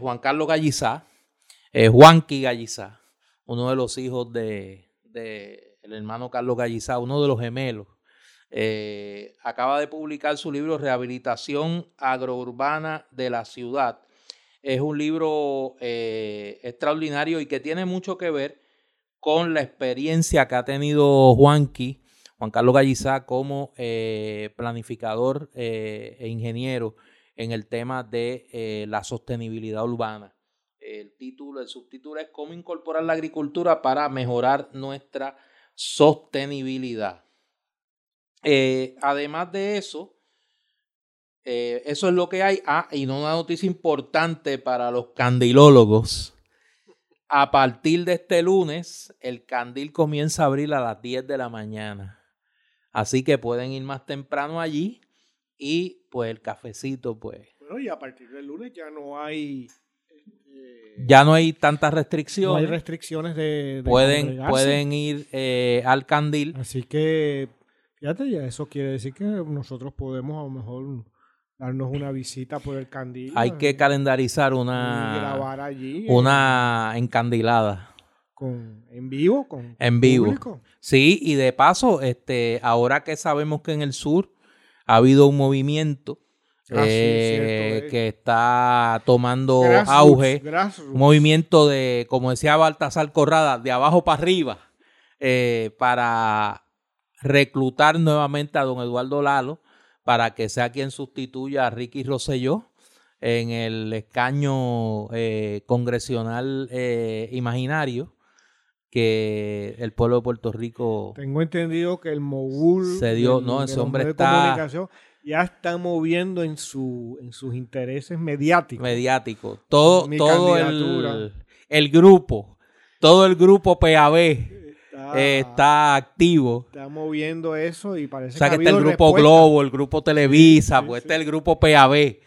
Juan Carlos Gallizá, Juanqui Gallizá, uno de los hijos de, de el hermano Carlos Gallizá, uno de los gemelos eh, acaba de publicar su libro Rehabilitación Agrourbana de la Ciudad. Es un libro eh, extraordinario y que tiene mucho que ver con la experiencia que ha tenido Juanqui, Juan Carlos Gallizá, como eh, planificador e ingeniero en el tema de la sostenibilidad urbana. El título, el subtítulo es Cómo incorporar la agricultura para mejorar nuestra sostenibilidad. Eh, además de eso, eh, eso es lo que hay. Ah, y una noticia importante para los candilólogos. A partir de este lunes, el candil comienza a abrir a las 10 de la mañana. Así que pueden ir más temprano allí y pues el cafecito, pues. Bueno, y a partir del lunes ya no hay. Este, ya no hay tantas restricciones. No hay restricciones de. pueden, pueden ir eh, al candil. Así que, fíjate, ya eso quiere decir que nosotros podemos a lo mejor darnos una visita por el candil. Hay que eh, calendarizar una. grabar allí. Una encandilada. Con, en vivo, con en vivo. Sí, y de paso, este, ahora que sabemos que en el sur ha habido un movimiento ah, eh, eh. que está tomando auge, un movimiento de, como decía Baltasar Corrada, de abajo para arriba, eh, para reclutar nuevamente a don Eduardo Lalo para que sea quien sustituya a Ricky Rosselló en el escaño congresional imaginario que el pueblo de Puerto Rico. Tengo entendido que el mogul. Se dio, no, ese hombre está. Ya está moviendo en, su, en sus intereses mediáticos. Mediáticos. Todo, todo el, el, grupo, todo el grupo PAB está, activo. Está moviendo eso y parece o sea, que, está el grupo Globo, el grupo Televisa, pues está el grupo PAB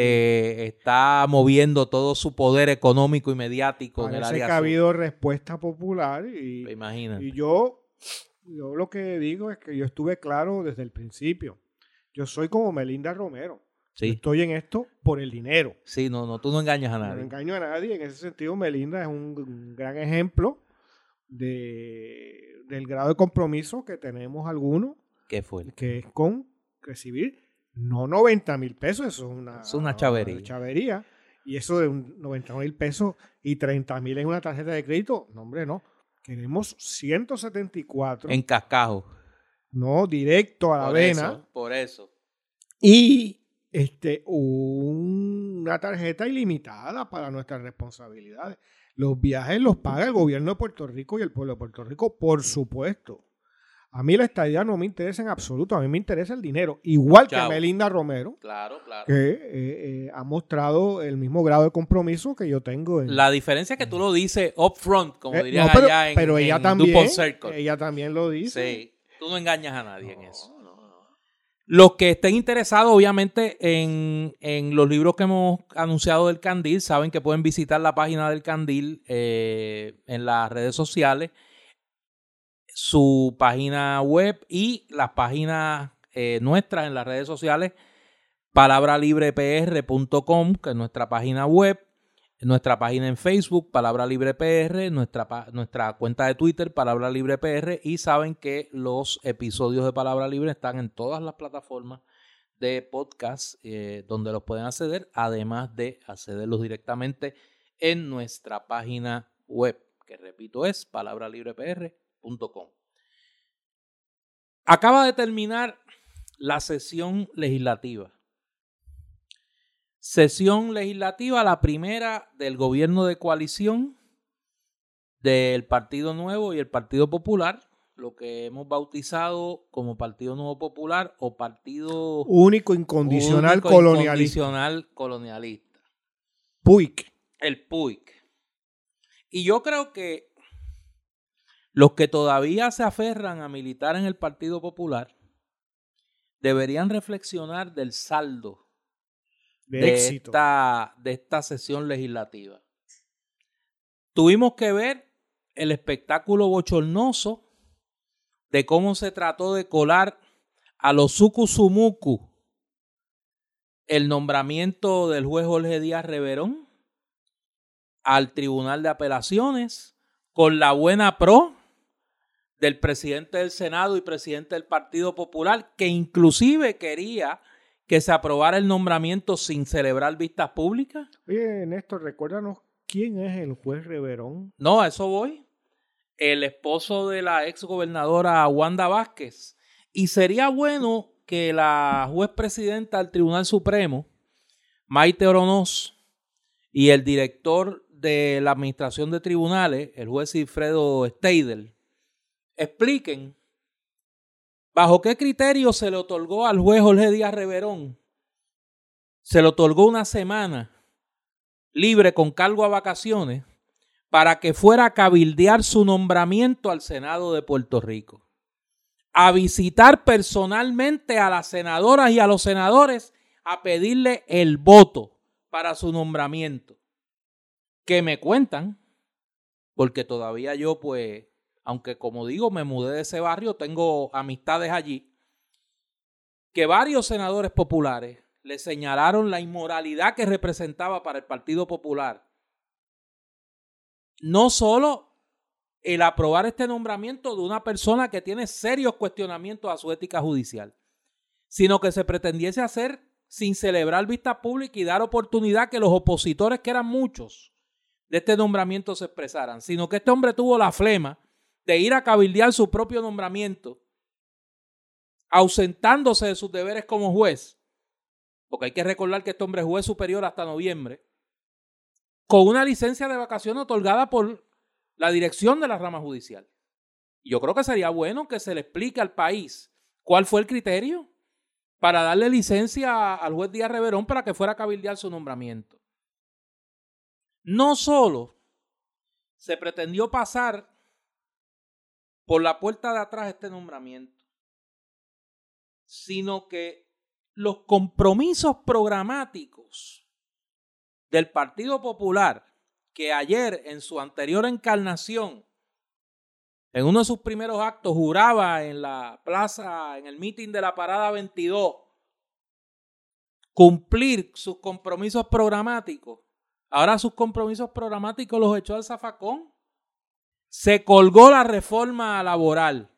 eh, está moviendo todo su poder económico y mediático en el área que ha habido respuesta popular y, y yo, yo lo que digo es que yo estuve claro desde el principio. Yo soy como Melinda Romero. estoy en esto por el dinero. Sí, no, no, tú no engañas a nadie. No engaño a nadie. En ese sentido, Melinda es un gran ejemplo de, del grado de compromiso que tenemos algunos. ¿Qué fue? Que es con recibir no 90 mil pesos, eso es una, es una chavería. chavería. Y eso de 90 mil pesos y 30 mil en una tarjeta de crédito, no, hombre, no. Queremos 174. En cascajo. No, directo a la vena. por eso. Y este, una tarjeta ilimitada para nuestras responsabilidades. Los viajes los paga el gobierno de Puerto Rico y el pueblo de Puerto Rico, por supuesto. A mí la estadía no me interesa en absoluto, a mí me interesa el dinero. Igual que Melinda Romero, claro, claro. que eh, eh, ha mostrado el mismo grado de compromiso que yo tengo. En, la diferencia es que tú lo dices upfront, como eh, dirían allá en, pero ella también, Ella también lo dice. Sí, tú no engañas a nadie en eso. Los que estén interesados, obviamente, en, en, los libros que hemos anunciado del Candil, saben que pueden visitar la página del Candil en las redes sociales su página web y las páginas eh, nuestras en las redes sociales, palabralibrepr.com, que es nuestra página web, nuestra página en Facebook, Palabra Libre PR, nuestra, nuestra cuenta de Twitter, Palabra Libre PR, y saben que los episodios de Palabra Libre están en todas las plataformas de podcast eh, donde los pueden acceder, además de accederlos directamente en nuestra página web, que repito es Acaba de terminar la sesión legislativa. Sesión legislativa, la primera del gobierno de coalición del Partido Nuevo y el Partido Popular, lo que hemos bautizado como Partido Nuevo Popular o Partido Único Incondicional Colonialista. colonialista. PUIC. El PUIC. Y yo creo que los que todavía se aferran a militar en el Partido Popular deberían reflexionar del saldo de, esta, de esta sesión legislativa. Tuvimos que ver el espectáculo bochornoso de cómo se trató de colar a los Sukusumuku el nombramiento del juez Jorge Díaz Reverón al Tribunal de Apelaciones con la buena pro del presidente del Senado y presidente del Partido Popular, que inclusive quería que se aprobara el nombramiento sin celebrar vistas públicas. Oye, Néstor, recuérdanos quién es el juez Reverón. No, a eso voy. El esposo de la ex gobernadora Wanda Vázquez. Y sería bueno que la juez presidenta del Tribunal Supremo, Maite Oronoz, y el director de la Administración de Tribunales, el juez Alfredo Steidel, expliquen bajo qué criterio se le otorgó al juez Jorge Díaz Reverón. Se le otorgó una semana libre con cargo a vacaciones para que fuera a cabildear su nombramiento al Senado de Puerto Rico, a visitar personalmente a las senadoras y a los senadores a pedirle el voto para su nombramiento. Que me cuentan, porque todavía yo pues, aunque como digo, me mudé de ese barrio, tengo amistades allí, que varios senadores populares le señalaron la inmoralidad que representaba para el Partido Popular. No solo el aprobar este nombramiento de una persona que tiene serios cuestionamientos a su ética judicial, sino que se pretendiese hacer sin celebrar vista pública y dar oportunidad que los opositores, que eran muchos, de este nombramiento se expresaran, sino que este hombre tuvo la flema de ir a cabildear su propio nombramiento, ausentándose de sus deberes como juez, porque hay que recordar que este hombre es juez superior hasta noviembre, con una licencia de vacación otorgada por la dirección de la rama judicial. Yo creo que sería bueno que se le explique al país cuál fue el criterio para darle licencia al juez Díaz Reverón para que fuera a cabildear su nombramiento. No solo se pretendió pasar por la puerta de atrás este nombramiento, sino que los compromisos programáticos del Partido Popular, que ayer en su anterior encarnación, en uno de sus primeros actos, juraba en la plaza, en el mitin de la Parada 22, cumplir sus compromisos programáticos. Ahora sus compromisos programáticos los echó al zafacón. Se colgó la reforma laboral.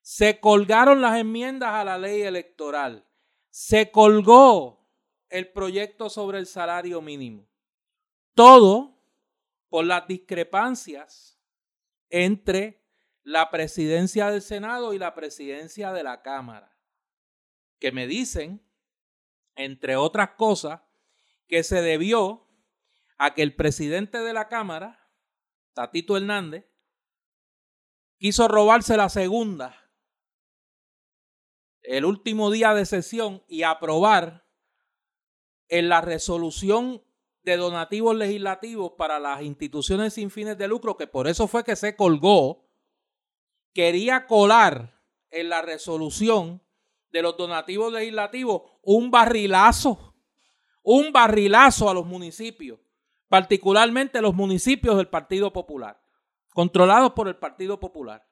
Se colgaron las enmiendas a la ley electoral. Se colgó el proyecto sobre el salario mínimo. Todo por las discrepancias entre la presidencia del Senado y la presidencia de la Cámara, que me dicen, entre otras cosas, que se debió a que el presidente de la Cámara, Tatito Hernández, quiso robarse la segunda el último día de sesión y aprobar en la resolución de donativos legislativos para las instituciones sin fines de lucro, que por eso fue que se colgó, quería colar en la resolución de los donativos legislativos un barrilazo, un barrilazo a los municipios, particularmente los municipios del Partido Popular, controlados por el Partido Popular.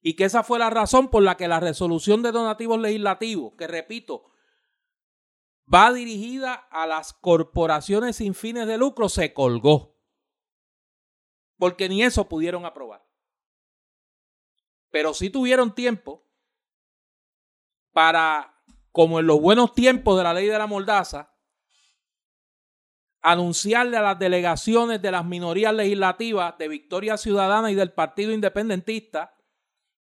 Y que esa fue la razón por la que la resolución de donativos legislativos, que repito, va dirigida a las corporaciones sin fines de lucro, se colgó. Porque ni eso pudieron aprobar. Pero sí tuvieron tiempo para, como en los buenos tiempos de la ley de la mordaza, anunciarle a las delegaciones de las minorías legislativas de Victoria Ciudadana y del Partido Independentista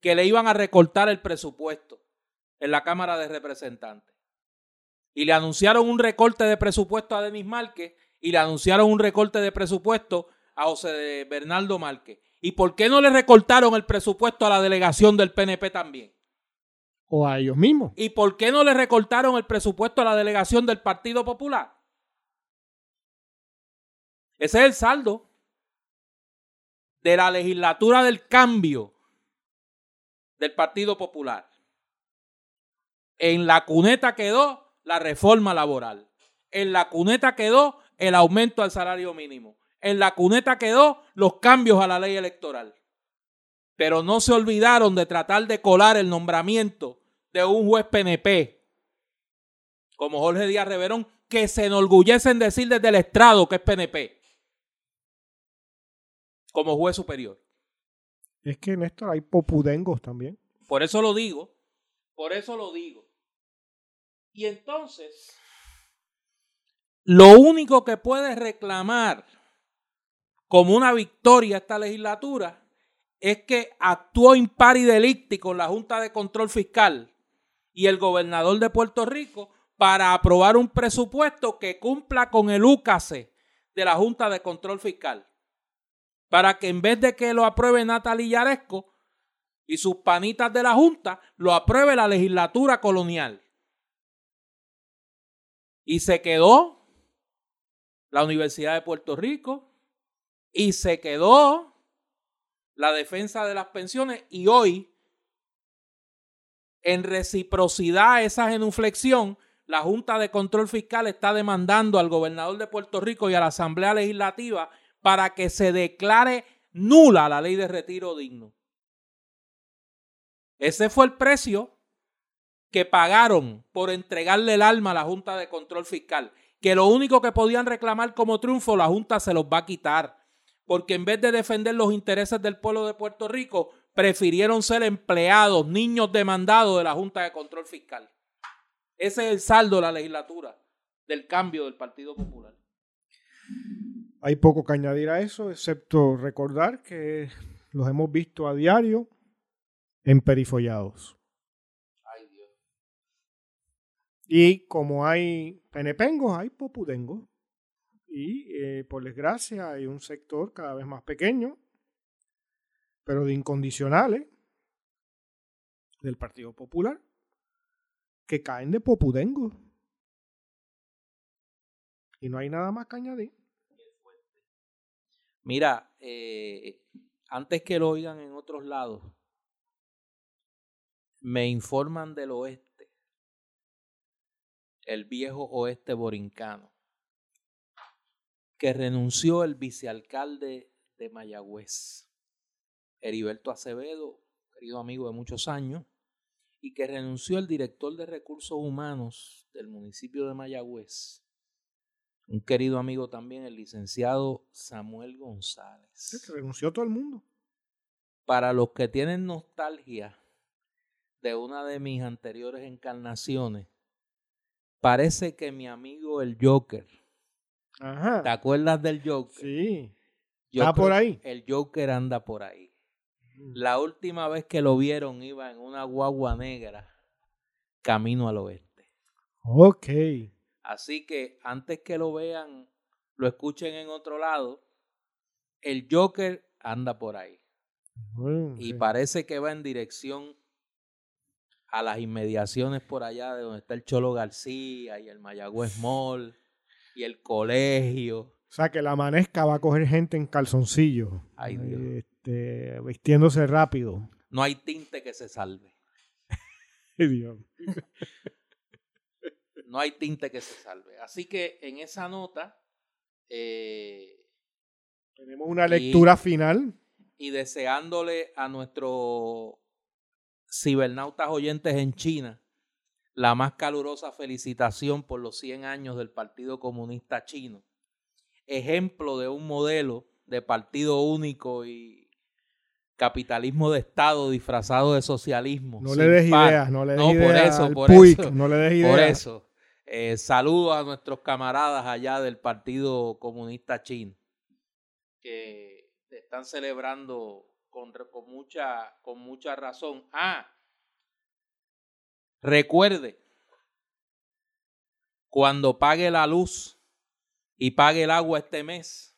que le iban a recortar el presupuesto en la Cámara de Representantes y le anunciaron un recorte de presupuesto a Denis Márquez y le anunciaron un recorte de presupuesto a José Bernardo Márquez. ¿Y por qué no le recortaron el presupuesto a la delegación del PNP también? O a ellos mismos. ¿Y por qué no le recortaron el presupuesto a la delegación del Partido Popular? Ese es el saldo de la legislatura del cambio del Partido Popular. En la cuneta quedó la reforma laboral. En la cuneta quedó el aumento al salario mínimo. En la cuneta quedó los cambios a la ley electoral. Pero no se olvidaron de tratar de colar el nombramiento de un juez PNP, como Jorge Díaz Reverón, que se enorgullecen decir desde el estrado que es PNP, como juez superior. Es que, Néstor, hay popudengos también. Por eso lo digo, por eso lo digo. Y entonces, lo único que puede reclamar como una victoria esta legislatura es que actuó impari delicti con la Junta de Control Fiscal y el gobernador de Puerto Rico para aprobar un presupuesto que cumpla con el UCASE de la Junta de Control Fiscal. Para que en vez de que lo apruebe Natalia Yaresco y sus panitas de la Junta, lo apruebe la legislatura colonial. Y se quedó la Universidad de Puerto Rico y se quedó la defensa de las pensiones y hoy en reciprocidad a esa genuflexión, la Junta de Control Fiscal está demandando al gobernador de Puerto Rico y a la Asamblea Legislativa para que se declare nula la ley de retiro digno. Ese fue el precio que pagaron por entregarle el alma a la Junta de Control Fiscal, que lo único que podían reclamar como triunfo, la Junta se los va a quitar, porque en vez de defender los intereses del pueblo de Puerto Rico, prefirieron ser empleados, niños demandados de la Junta de Control Fiscal. Ese es el saldo de la legislatura del cambio del Partido Popular. Hay poco que añadir a eso, excepto recordar que los hemos visto a diario en perifollados. Ay, Dios. Y como hay penepengos, hay popudengos. Y eh, por desgracia hay un sector cada vez más pequeño pero de incondicionales del Partido Popular que caen de popudengo. Y no hay nada más que añadir. Mira, eh, antes que lo oigan en otros lados, me informan del oeste, el viejo oeste borincano, que renunció el vicealcalde de Mayagüez. Heriberto Acevedo, querido amigo de muchos años, y que renunció el director de recursos humanos del municipio de Mayagüez, un querido amigo también, el licenciado Samuel González. renunció todo el mundo. Para los que tienen nostalgia de una de mis anteriores encarnaciones, parece que mi amigo el Joker, ¿te acuerdas del Joker? Sí. Está por ahí. El Joker anda por ahí. La última vez que lo vieron iba en una guagua negra camino al oeste. Ok. Así que antes que lo vean, lo escuchen en otro lado, el Joker anda por ahí. y parece que va en dirección a las inmediaciones por allá de donde está el Cholo García y el Mayagüez Mall y el colegio. O sea, que la manesca va a coger gente en calzoncillo. Ay, Dios. Este, vistiéndose rápido. No hay tinte que se salve. <laughs> <laughs> no hay tinte que se salve. Así que en esa nota eh, tenemos una lectura final. Y deseándole a nuestros cibernautas oyentes en China la más calurosa felicitación por los 100 años del Partido Comunista Chino. Ejemplo de un modelo de partido único y capitalismo de Estado disfrazado de socialismo. No le des ideas, no le des no, por eso, por eso, no le des ideas. Por eso. Eh, saludos a nuestros camaradas allá del Partido Comunista Chino que están celebrando con, con, mucha, con mucha razón. Ah, recuerde, cuando pague la luz y pague el agua este mes,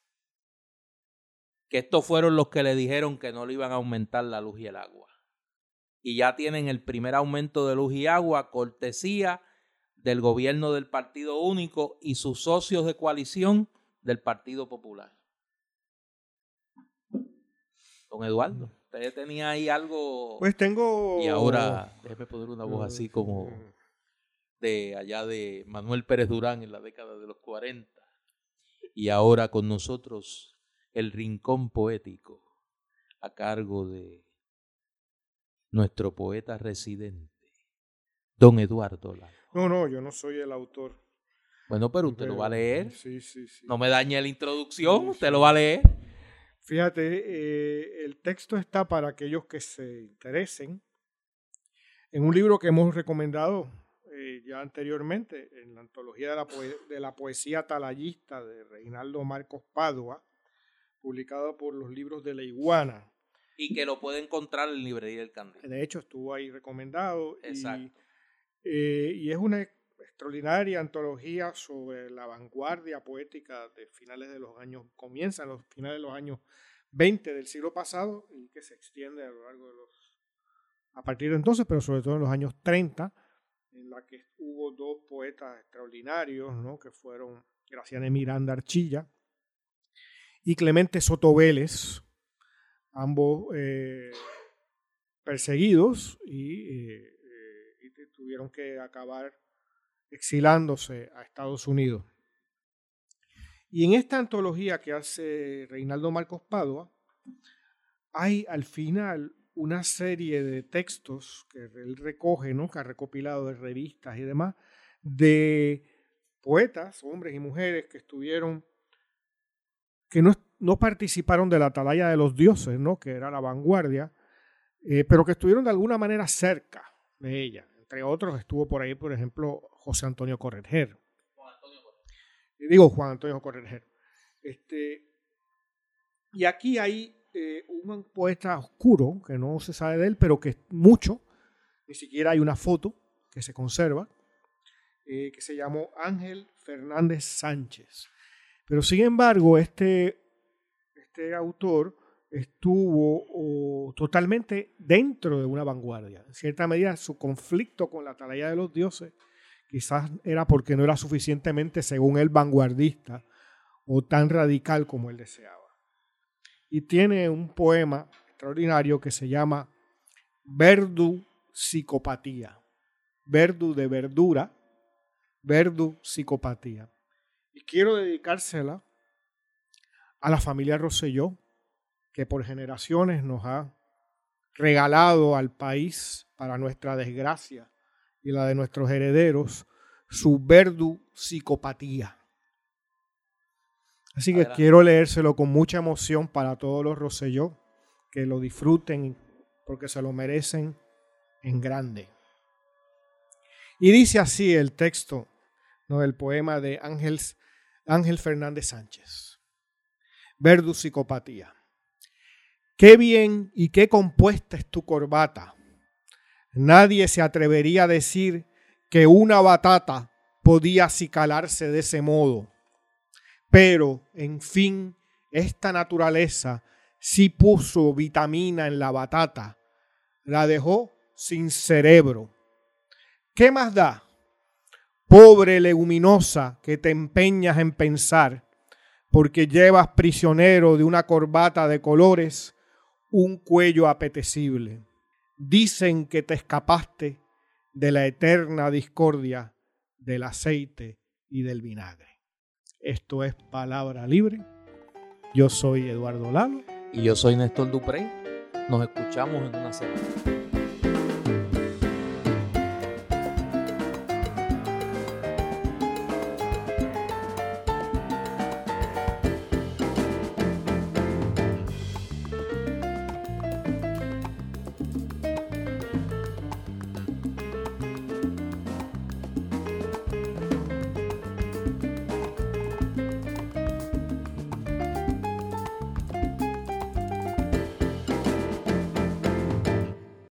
que estos fueron los que le dijeron que no le iban a aumentar la luz y el agua. Y ya tienen el primer aumento de luz y agua, cortesía del gobierno del Partido Único y sus socios de coalición del Partido Popular. Don Eduardo, usted tenía ahí algo. Pues tengo. Y ahora, déjeme poner una voz así como de allá de Manuel Pérez Durán en la década de los 40. Y ahora con nosotros el rincón poético a cargo de nuestro poeta residente, don Eduardo Lago. No, no, yo no soy el autor. Bueno, pero usted lo va a leer. Sí, sí, sí. No me dañe la introducción, usted lo va a leer. Fíjate, eh, el texto está para aquellos que se interesen en un libro que hemos recomendado eh, ya anteriormente, en la antología de la, de la poesía talayista de Reinaldo Marcos Padua, publicado por los libros de la iguana. Y que lo puede encontrar en Librería del Candil. De hecho, estuvo ahí recomendado. Exacto. Y, eh, y es una extraordinaria antología sobre la vanguardia poética de finales de los años, comienza en los finales de los años 20 del siglo pasado y que se extiende a lo largo de los, a partir de entonces, pero sobre todo en los años 30, en la que hubo dos poetas extraordinarios, ¿no? que fueron Graciane Miranda Archilla y Clemente Soto Vélez, ambos eh, perseguidos y, eh, tuvieron que acabar exilándose a Estados Unidos. Y en esta antología que hace Reinaldo Marcos Padua, hay al final una serie de textos que él recoge, ¿no? que ha recopilado de revistas y demás, de poetas, hombres y mujeres que estuvieron, que no, no participaron de la atalaya de los dioses, ¿no? que era la vanguardia, eh, pero que estuvieron de alguna manera cerca de ella. Entre otros estuvo por ahí, por ejemplo, José Antonio Correger. Digo Juan Antonio Correger. Este, y aquí hay eh, un poeta oscuro, que no se sabe de él, pero que es mucho, ni siquiera hay una foto que se conserva, eh, que se llamó Ángel Fernández Sánchez. Pero sin embargo, este, este autor estuvo totalmente dentro de una vanguardia. En cierta medida, su conflicto con la atalaya de los dioses quizás era porque no era suficientemente, según él, vanguardista o tan radical como él deseaba. Y tiene un poema extraordinario que se llama Verdu Psicopatía. Verdu de verdura, Verdu Psicopatía. Y quiero dedicársela a la familia Rosselló, que por generaciones nos ha regalado al país, para nuestra desgracia, y la de nuestros herederos, su verdu psicopatía. Así que quiero leérselo con mucha emoción para todos los Roselló, que lo disfruten porque se lo merecen en grande. Y dice así el texto ¿no? del poema de Ángel, Ángel Fernández Sánchez. Verdu psicopatía. Qué bien y qué compuesta es tu corbata Nadie se atrevería a decir que una batata podía acicalarse de ese modo. Pero, en fin, esta naturaleza sí puso vitamina en la batata, la dejó sin cerebro. ¿Qué más da? Pobre leguminosa que te empeñas en pensar, porque llevas prisionero de una corbata de colores un cuello apetecible dicen que te escapaste de la eterna discordia del aceite y del vinagre. Esto es palabra libre. Yo soy Eduardo Lalo. Y yo soy Néstor Duprey. Nos escuchamos en una semana.